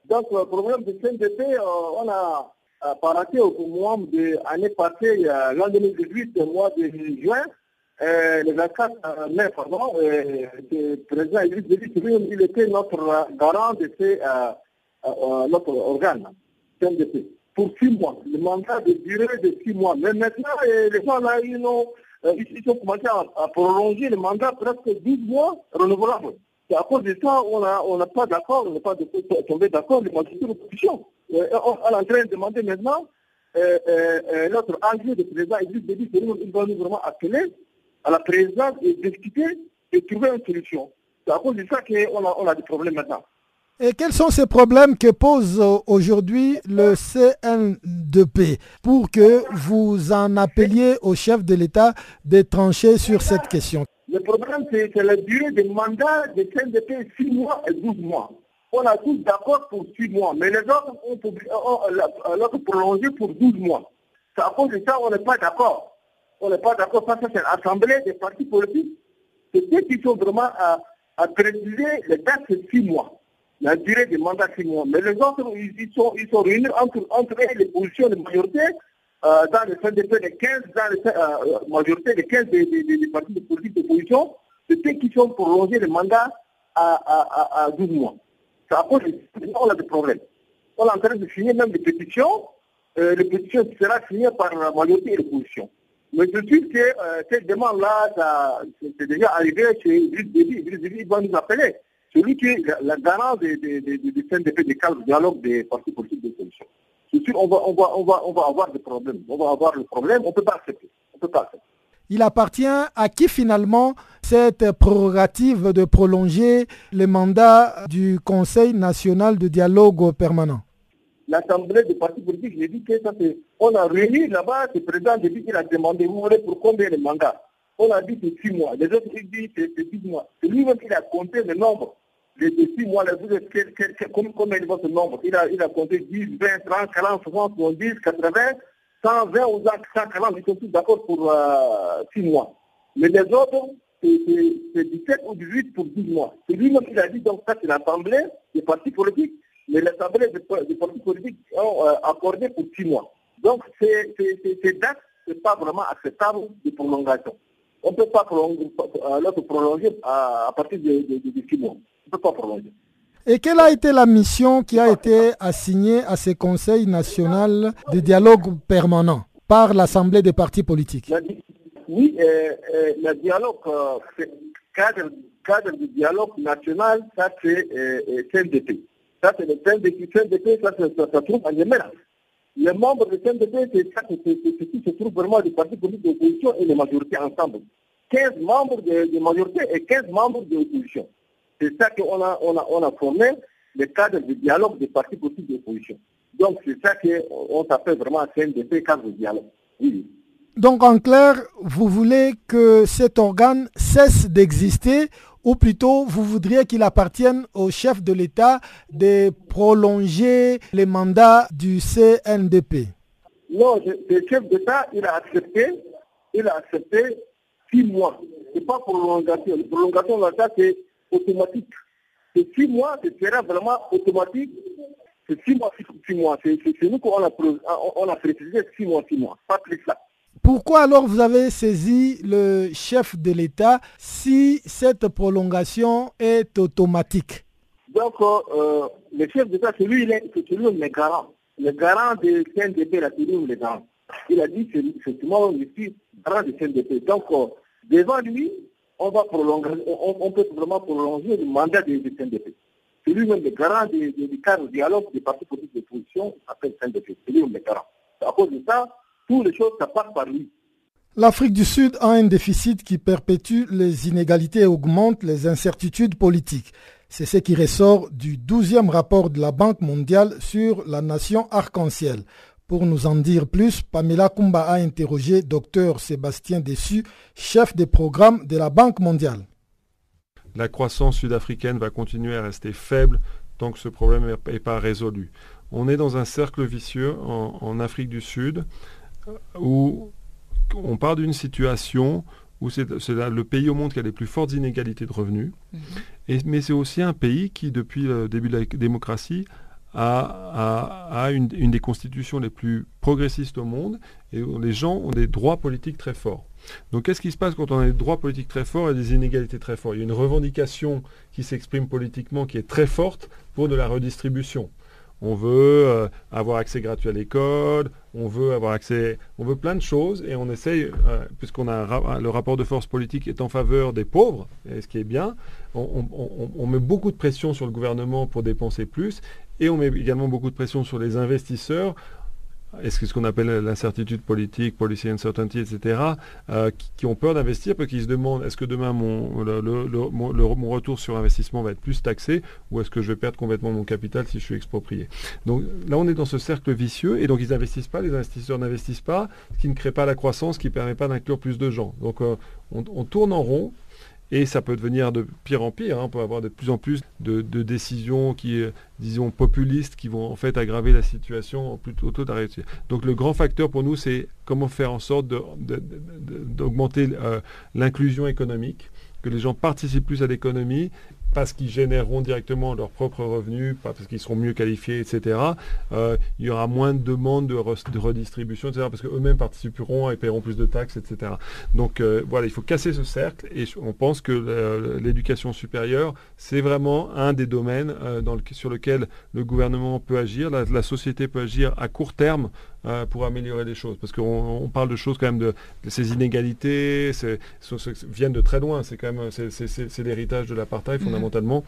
Donc, le problème de CNDP, euh, on a euh, par au mois de l'année passée, l'an 2018, le mois de juin, euh, le 24 euh, mai, pardon, le président Idriss il était notre garant de ces, notre organe, pour six mois. Le mandat de durée de six mois. Mais maintenant, les gens là, ils ont, ils ont commencé à, prolonger le mandat presque 12 mois renouvelables. C'est à cause de ça on n'a on pas d'accord, on n'est pas tombé d'accord, les majorités de l'opposition. Euh, on, est en train de demander maintenant euh, euh, notre enjeu de président Déby, il va nous vraiment appeler à la présidence et discuter et trouver une solution. C'est à cause de ça qu'on on a des problèmes maintenant. Et quels sont ces problèmes que pose aujourd'hui le CNDP pour que vous en appeliez au chef de l'État de trancher sur cette question? Le problème, c'est la durée des mandats de CNDP 6 mois et 12 mois on a tous d'accord pour 6 mois, mais les autres ont, prolongé pour 12 mois. C'est à cause de ça on n'est pas d'accord. On n'est pas d'accord parce que c'est l'Assemblée des partis politiques. C'est ceux qui sont vraiment à, préciser les dates de 6 mois, la durée des mandats 6 mois. Mais les autres, ils, sont, ils sont réunis entre, entre les positions de majorité euh, dans le CNDP de 15, dans la euh, majorité des 15 des, des, partis de politique d'opposition, c'est ceux qui sont prolongés le mandat à, à, à 12 mois ça pose on a des problèmes. On est en train de signer même des pétitions. Euh, les pétitions seront signées par la majorité et l'opposition. Mais je suis que euh, cette demande-là, c'est déjà arrivé chez Idriss Déby. Idriss Déby va nous appeler. Celui qui est la, garant du CNDP, des cadres de dialogue des partis politiques d'opposition. Je suis on va, on, va, on, va, on va avoir des problèmes. On va avoir le problème. On ne peut pas accepter. On peut pas accepter il appartient à qui finalement cette prérogative de prolonger le mandat du Conseil national de dialogue permanent? L'Assemblée des partis politiques, j'ai dit que ça c'est... On a réuni là-bas, le président dit qu'il a demandé, vous voulez pour combien de mandats On a dit c'est six mois. Les autres ils disent c'est six mois. C'est lui-même qui a compté le nombre. Les six mois, vous êtes, combien est votre nombre? Il a, il compté 10, 20, 30, 40, 60, 70, 80. 120 ou 140, ils sont tous d'accord pour 6 euh, mois. Mais les autres, c'est 17 ou 18 pour 12 mois. C'est lui-même qui a dit, donc ça c'est l'Assemblée des partis politiques, mais l'Assemblée des, partis politiques ont euh, accordé pour 6 mois. Donc ces dates, ce n'est pas vraiment acceptable de prolongation. On ne peut pas prolonger, euh, prolonger à, partir de, 6 mois. On ne peut pas prolonger. Et quelle a été la mission qui a été assignée à ce Conseil national de dialogue permanent par l'Assemblée des partis politiques? Oui, euh, euh, le dialogue, euh, cadre, cadre du dialogue national, ça c'est CNDP. Ça c'est le CNDP, CNDP ça, ça, ça, trouve en Yémen. Les membres du CNDP, c'est ça qui se trouve vraiment des partis politiques d'opposition et les majorités ensemble. 15 membres de, majorité et 15 membres de l'opposition. C'est ça qu'on a, on a, on a formé le cadre de dialogue des partis politiques d'opposition. Donc c'est ça qu'on s'appelle vraiment CNDP, cadre de dialogue. Oui. Donc en clair, vous voulez que cet organe cesse d'exister ou plutôt vous voudriez qu'il appartienne au chef de l'État de prolonger les mandats du CNDP Non, le chef d'État, il a accepté, il a accepté six mois. Ce n'est pas prolongation. La prolongation, c'est automatique. C'est six mois, ce vraiment automatique. C'est six mois, six, mois. C'est nous qu'on a, on a précisé six mois, six mois, pas plus ça. Pourquoi alors vous avez saisi le chef de l'État si cette prolongation est automatique? Donc, euh, le chef d'État, c'est lui, c'est lui le garant. Le garant de CNDP, c'est lui le garant. Il a dit, c'est effectivement, je suis garant de CNDP. Donc, euh, devant lui, on va prolonger, on, peut vraiment prolonger le mandat des, des CNDP. C'est lui-même le garant du cadre de dialogue des partis politiques de position s'appelle CNDP. C'est lui-même le garant. À cause de ça, toutes les choses, ça passe par lui. L'Afrique du Sud a un déficit qui perpétue les inégalités et augmente les incertitudes politiques. C'est ce qui ressort du 12e rapport de la Banque mondiale sur la nation arc-en-ciel. Pour nous en dire plus, Pamela Kumba a interrogé Dr Sébastien Dessus, chef des programmes de la Banque mondiale. La croissance sud-africaine va continuer à rester faible tant que ce problème n'est pas résolu. On est dans un cercle vicieux en, Afrique du Sud où on part d'une situation où c'est le pays au monde qui a les plus fortes inégalités de revenus, mhm. mais c'est aussi un pays qui, depuis le début de la démocratie, a, une, des constitutions les plus progressistes au monde et où les gens ont des droits politiques très forts. Donc qu'est-ce qui se passe quand on a des droits politiques très forts et des inégalités très fortes? Il y a une revendication qui s'exprime politiquement qui est très forte pour de la redistribution. On veut euh, avoir accès gratuit à l'école, on veut avoir accès, on veut plein de choses et on essaye, euh, puisqu'on a le rapport de force politique est en faveur des pauvres, ce qui est bien, on, met beaucoup de pression sur le gouvernement pour dépenser plus et on met également beaucoup de pression sur les investisseurs est-ce que ce qu'on appelle l'incertitude politique, policy uncertainty, etc., euh, qui, ont peur d'investir, parce qu'ils se demandent est-ce que demain mon, mon, retour sur investissement va être plus taxé, ou est-ce que je vais perdre complètement mon capital si je suis exproprié? Donc là, on est dans ce cercle vicieux, et donc ils n'investissent pas, les investisseurs n'investissent pas, ce qui ne crée pas la croissance, qui ne permet pas d'inclure plus de gens. Donc euh, on tourne en rond, et ça peut devenir de pire en pire. Hein. On peut avoir de plus en plus de, décisions qui, euh, disons, populistes, qui vont en fait aggraver la situation plutôt que réussir. Donc le grand facteur pour nous, c'est comment faire en sorte d'augmenter euh, l'inclusion économique, que les gens participent plus à l'économie parce qu'ils généreront directement leurs propres revenus, parce qu'ils seront mieux qualifiés, etc. Euh, il y aura moins de demandes de, redistribution, etc. Parce qu'eux-mêmes participeront et paieront plus de taxes, etc. Donc euh, voilà, il faut casser ce cercle et on pense que l'éducation supérieure, c'est vraiment un des domaines euh, sur lequel le gouvernement peut agir, la société peut agir à court terme euh, pour améliorer les choses. Parce qu'on parle de choses quand même de, ces inégalités, viennent de très loin. C'est quand même c'est l'héritage de l'apartheid mhm. fondamentalement.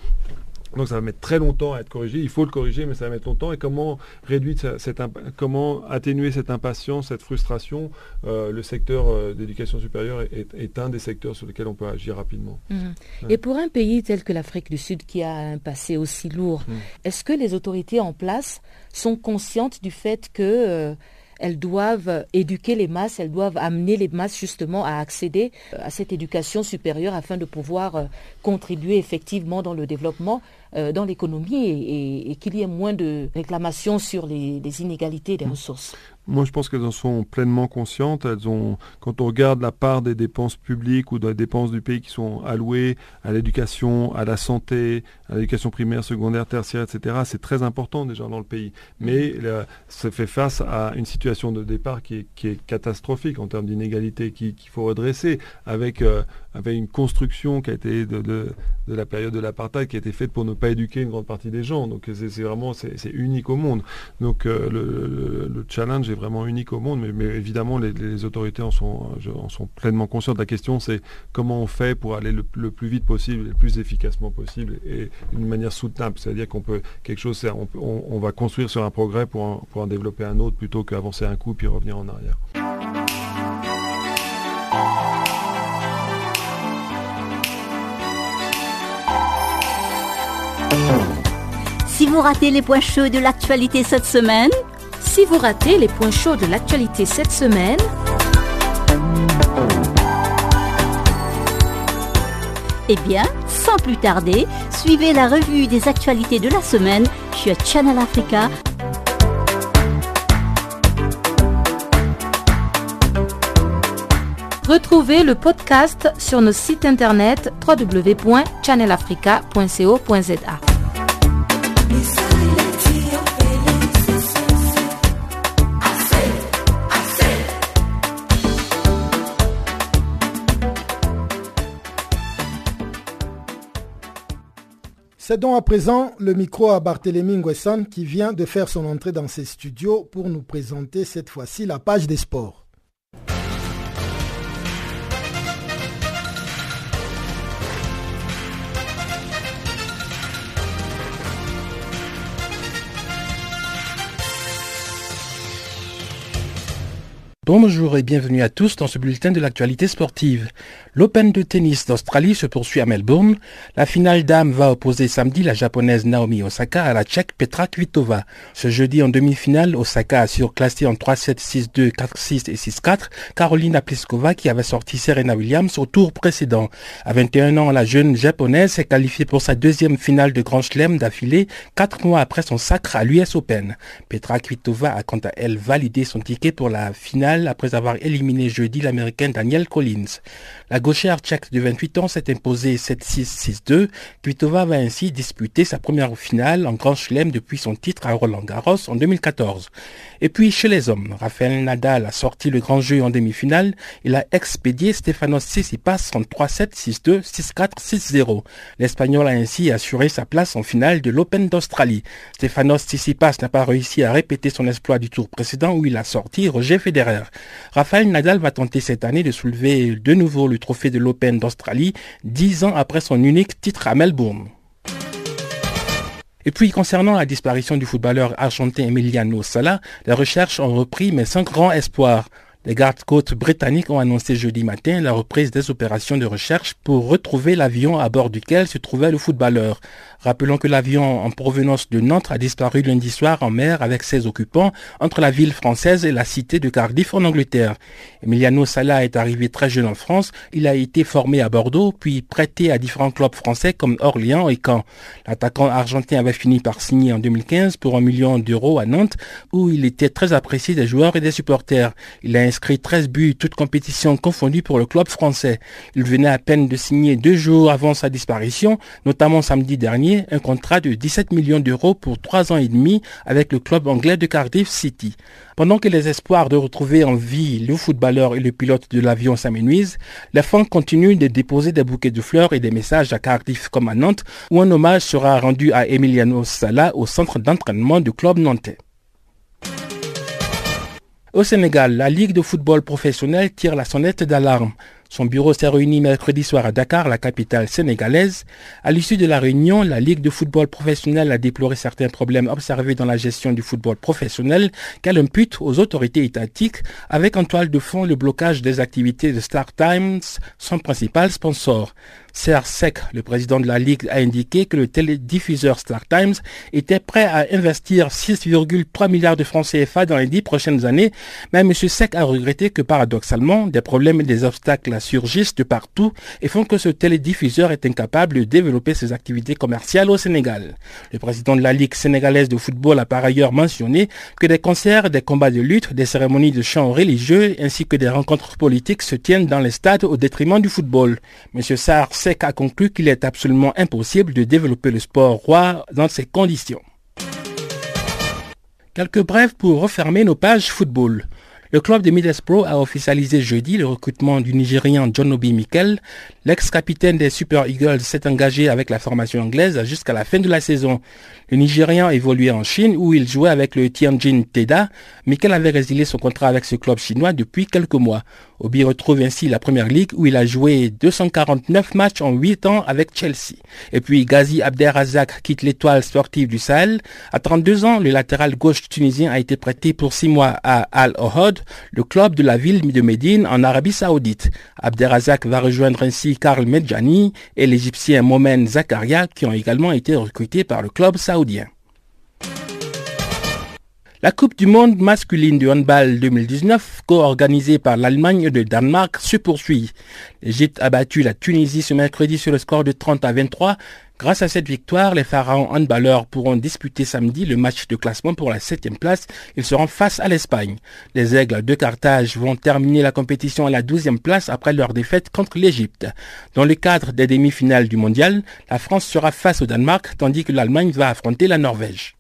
Donc ça va mettre très longtemps à être corrigé. Il faut le corriger, mais ça va mettre longtemps. Et comment réduire cette, comment atténuer cette impatience, cette frustration? Euh, Le secteur euh, d'éducation supérieure est, un des secteurs sur lesquels on peut agir rapidement. Mhm. Et pour un pays tel que l'Afrique du Sud qui a un passé aussi lourd, mhm. est-ce que les autorités en place sont conscientes du fait que euh, elles doivent éduquer les masses, elles doivent amener les masses justement à accéder euh, à cette éducation supérieure afin de pouvoir contribuer effectivement dans le développement, dans l'économie et, qu'il y ait moins de réclamations sur les, les inégalités des mmh. ressources. Moi, je pense qu'elles en sont pleinement conscientes. Elles ont, quand on regarde la part des dépenses publiques ou des dépenses du pays qui sont allouées à l'éducation, à la santé, l'éducation primaire, secondaire, tertiaire, etc., c'est très important déjà dans le pays. Mais mm. ça fait face à une situation de départ qui est, catastrophique en termes d'inégalité qu'il faut redresser, avec, euh, avec une construction qui a été de, de, la période de l'apartheid qui a été faite pour ne pas éduquer une grande partie des gens. Donc c'est vraiment c'est unique au monde. Donc euh, le, le challenge est vraiment unique au monde, mais, évidemment, les, autorités en sont, en sont, pleinement conscientes. La question, c'est comment on fait pour aller le, plus vite possible, le plus efficacement possible, et d'une manière soutenable. C'est-à-dire qu'on peut quelque chose, on, on, va construire sur un progrès pour en, pour en développer un autre, plutôt qu'avancer un coup puis revenir en arrière. Si vous ratez les points chauds de l'actualité cette semaine, si vous ratez les points chauds de l'actualité cette semaine, eh bien, sans plus tarder, suivez la revue des actualités de la semaine sur Channel Africa. Retrouvez le podcast sur nos sites internet www.channelafrica.co.za. Cédons à présent le micro à Barthélémy Nguessan qui vient de faire son entrée dans ses studios pour nous présenter cette fois-ci la page des sports. Bonjour et bienvenue à tous dans ce bulletin de l'actualité sportive. L'Open de tennis d'Australie se poursuit à Melbourne. La finale dame va opposer samedi la japonaise Naomi Osaka à la tchèque Petra Kvitova. Ce jeudi en demi-finale, Osaka a surclassé en 3-7, 6-2, 4-6 et 6-4 Carolina Pliskova qui avait sorti Serena Williams au tour précédent. À 21 ans, la jeune japonaise s'est qualifiée pour sa deuxième finale de Grand Chelem d'affilée, quatre mois après son sacre à l'US Open. Petra Kvitova a quant à elle validé son ticket pour la finale après avoir éliminé jeudi l'américaine Danielle Collins. La gauchère tchèque de 28 ans s'est imposée 7-6-6-2. Kvitova va ainsi disputer sa première finale en Grand Chelem depuis son titre à Roland Garros en 2014. Et puis chez les hommes, Rafael Nadal a sorti le grand jeu en demi-finale. Il a expédié Stefanos Tsitsipas en 3-7, 6-2, 6-4, 6-0. L'Espagnol a ainsi assuré sa place en finale de l'Open d'Australie. Stefanos Tsitsipas n'a pas réussi à répéter son exploit du tour précédent où il a sorti Roger Federer. Raphaël Nadal va tenter cette année de soulever de nouveau le trophée de l'Open d'Australie, dix ans après son unique titre à Melbourne. Et puis, concernant la disparition du footballeur argentin Emiliano Sala, les recherches ont repris, mais sans grand espoir. Les gardes-côtes britanniques ont annoncé jeudi matin la reprise des opérations de recherche pour retrouver l'avion à bord duquel se trouvait le footballeur. Rappelons que l'avion en provenance de Nantes a disparu lundi soir en mer avec ses occupants entre la ville française et la cité de Cardiff en Angleterre. Emiliano Sala est arrivé très jeune en France. Il a été formé à Bordeaux puis prêté à différents clubs français comme Orléans et Caen. L'attaquant argentin avait fini par signer en 2015 pour un million d'euros à Nantes où il était très apprécié des joueurs et des supporters. Il a inscrit 13 buts, toutes compétitions confondues pour le club français. Il venait à peine de signer deux jours avant sa disparition, notamment samedi dernier un contrat de 17 millions d'euros pour trois ans et demi avec le club anglais de Cardiff City. Pendant que les espoirs de retrouver en vie le footballeur et le pilote de l'avion s'amenuisent, les fans continuent de déposer des bouquets de fleurs et des messages à Cardiff comme à Nantes, où un hommage sera rendu à Emiliano Sala au centre d'entraînement du club nantais. Au Sénégal, la Ligue de football professionnel tire la sonnette d'alarme. Son bureau s'est réuni mercredi soir à Dakar, la capitale sénégalaise. À l'issue de la réunion, la Ligue de football professionnel a déploré certains problèmes observés dans la gestion du football professionnel qu'elle impute aux autorités étatiques avec en toile de fond le blocage des activités de Star Times, son principal sponsor. Serre Sec, le président de la Ligue, a indiqué que le télédiffuseur Star Times était prêt à investir 6,3 milliards de francs CFA dans les dix prochaines années, mais M. Sec a regretté que paradoxalement, des problèmes et des obstacles surgissent de partout et font que ce télédiffuseur est incapable de développer ses activités commerciales au Sénégal. Le président de la Ligue sénégalaise de football a par ailleurs mentionné que des concerts, des combats de lutte, des cérémonies de chants religieux ainsi que des rencontres politiques se tiennent dans les stades au détriment du football. M. Sarr Sec a conclu qu'il est absolument impossible de développer le sport roi dans ces conditions. Quelques brèves pour refermer nos pages football. Le club de Middlesbrough a officialisé jeudi le recrutement du Nigérian John Obi Mikel. L'ex-capitaine des Super Eagles s'est engagé avec la formation anglaise jusqu'à la fin de la saison. Le Nigérian évoluait en Chine où il jouait avec le Tianjin Teda. Mikel avait résilié son contrat avec ce club chinois depuis quelques mois. Obi retrouve ainsi la première ligue où il a joué 249 matchs en 8 ans avec Chelsea. Et puis Ghazi Abderrazak quitte l'étoile sportive du Sahel. À 32 ans, le latéral gauche tunisien a été prêté pour 6 mois à Al-Ohod, le club de la ville de Médine en Arabie Saoudite. Abderrazak va rejoindre ainsi Karl Medjani et l'Égyptien Momen Zakaria qui ont également été recrutés par le club saoudien. La Coupe du monde masculine du handball 2019, co-organisée par l'Allemagne et le Danemark, se poursuit. L'Égypte a battu la Tunisie ce mercredi sur le score de 30 à 23 Grâce à cette victoire, les Pharaons handballeurs pourront disputer samedi le match de classement pour la septième place. Ils seront face à l'Espagne. Les Aigles de Carthage vont terminer la compétition à la douzième place après leur défaite contre l'Égypte. Dans le cadre des demi-finales du mondial, la France sera face au Danemark tandis que l'Allemagne va affronter la Norvège.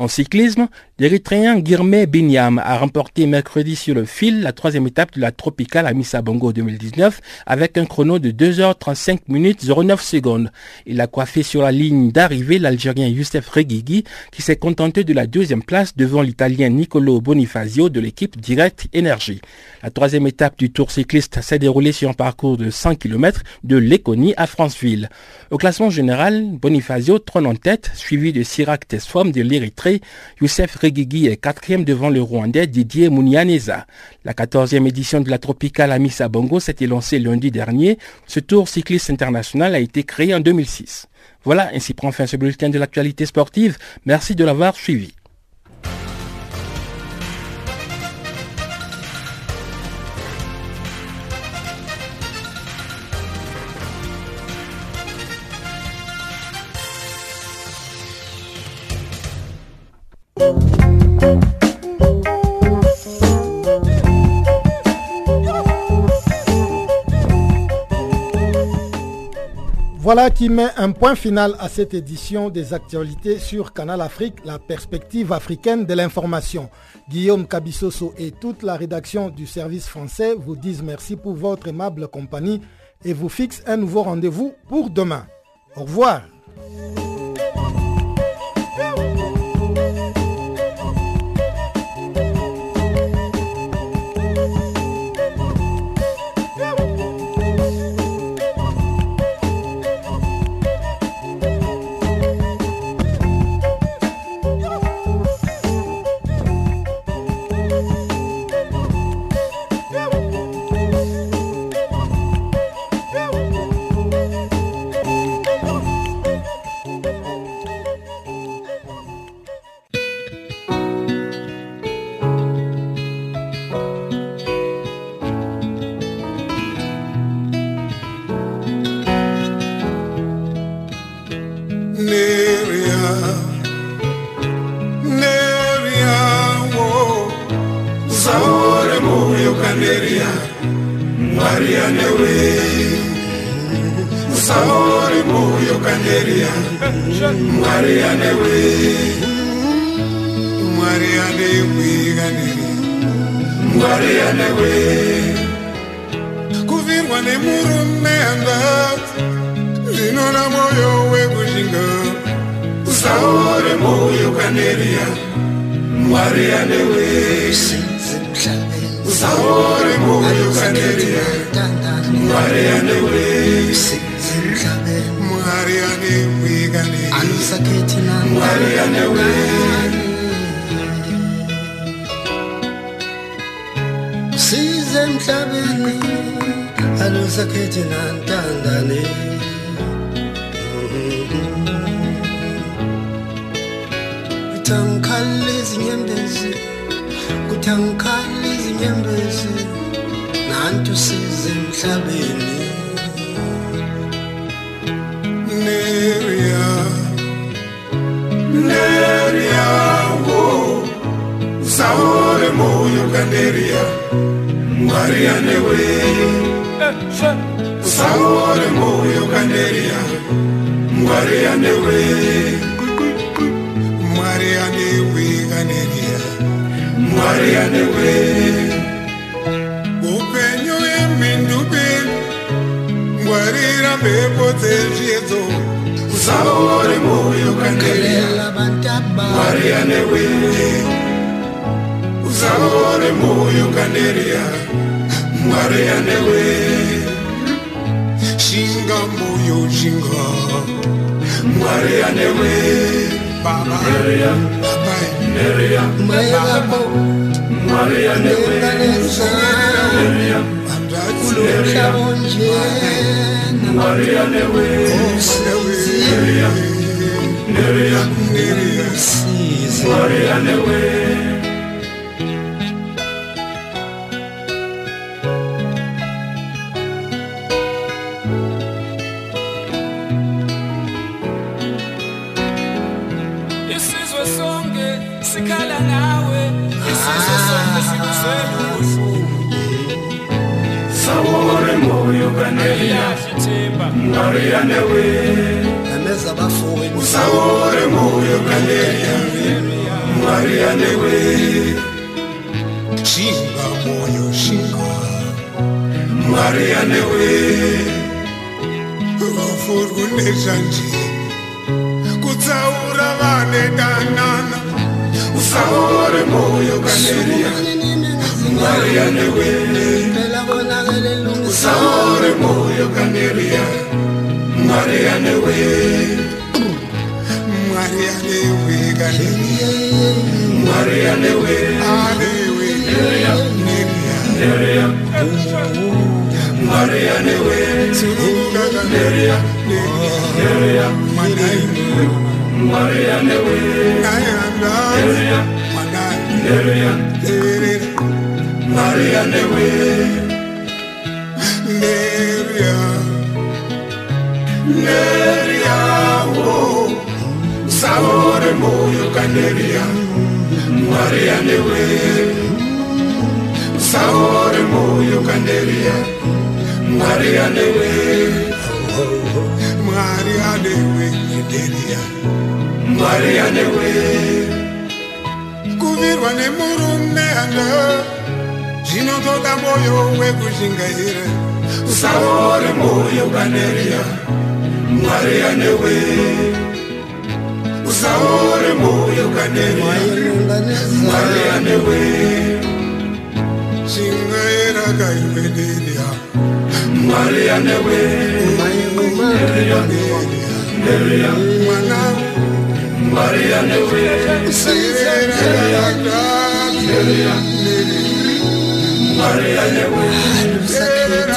En cyclisme, l'Érythréen Guirmé Binyam a remporté mercredi sur le fil la troisième étape de la Tropicale à Missa Bongo 2019 avec un chrono de 2h35 minutes 09 secondes. Il a coiffé sur la ligne d'arrivée l'Algérien Youssef Reguigui qui s'est contenté de la deuxième place devant l'Italien Nicolo Bonifazio de l'équipe Direct Energy. La troisième étape du Tour cycliste s'est déroulée sur un parcours de 100 km de Léconie à Franceville. Au classement général, Bonifazio trône en tête, suivi de Sirac Tesfom de l'Érythrée Youssef Regigi est quatrième devant le Rwandais Didier Mounianeza. La quatorzième édition de la Tropicale Amissa Bongo s'était lancée lundi dernier. Ce tour cycliste international a été créé en 2006. Voilà, ainsi prend fin ce bulletin de l'actualité sportive. Merci de l'avoir suivi. Voilà qui met un point final à cette édition des actualités sur Canal Afrique, la perspective africaine de l'information. Guillaume Cabissoso et toute la rédaction du service français vous disent merci pour votre aimable compagnie et vous fixent un nouveau rendez-vous pour demain. Au revoir. nigeria mwariya newe usawore mwoyo kaneriya mwariya newe mwariya newe kaneriya mwariya newe upenyu yemindube ngwarira mbepo dzezviedzo usawore mwoyo kaneriya mwariya newe saore moyo kaneria mwari yanewe shinga moyo shinga mwari yanewe baba neria baba neria baba. mwari yanewe neria neria mwari yanewe neria neria neria mwari yanewe ngoyokaneya ngariyanewe usawore ngoyokaneya ngariyanewe shinga moyo shinga. Ngariyanewe vafurgunezvanje kutsaura vane danana. Usawore moyo kaneya ngariyanewe Zaore moyo kaniria Maria. we Mariane we kaniria Mariane we Ale we Neria Neria Mariane we Neria Neria Mariane we Neria Neria Mariane we neria neria wo saore moyo kaneria maria newe saore moyo kaneria maria newe maria newe neria maria newe kuvirwa nemurume ana zvinotoda moyo wekuzhingaira usaore moyo ukaneria mwariya newe. Usaore moyo ukaneria mwariya newe. Singera kaiweneria mwariya newe. Mwanangu mwariya newe. Singera kaiweneria mwariya newe.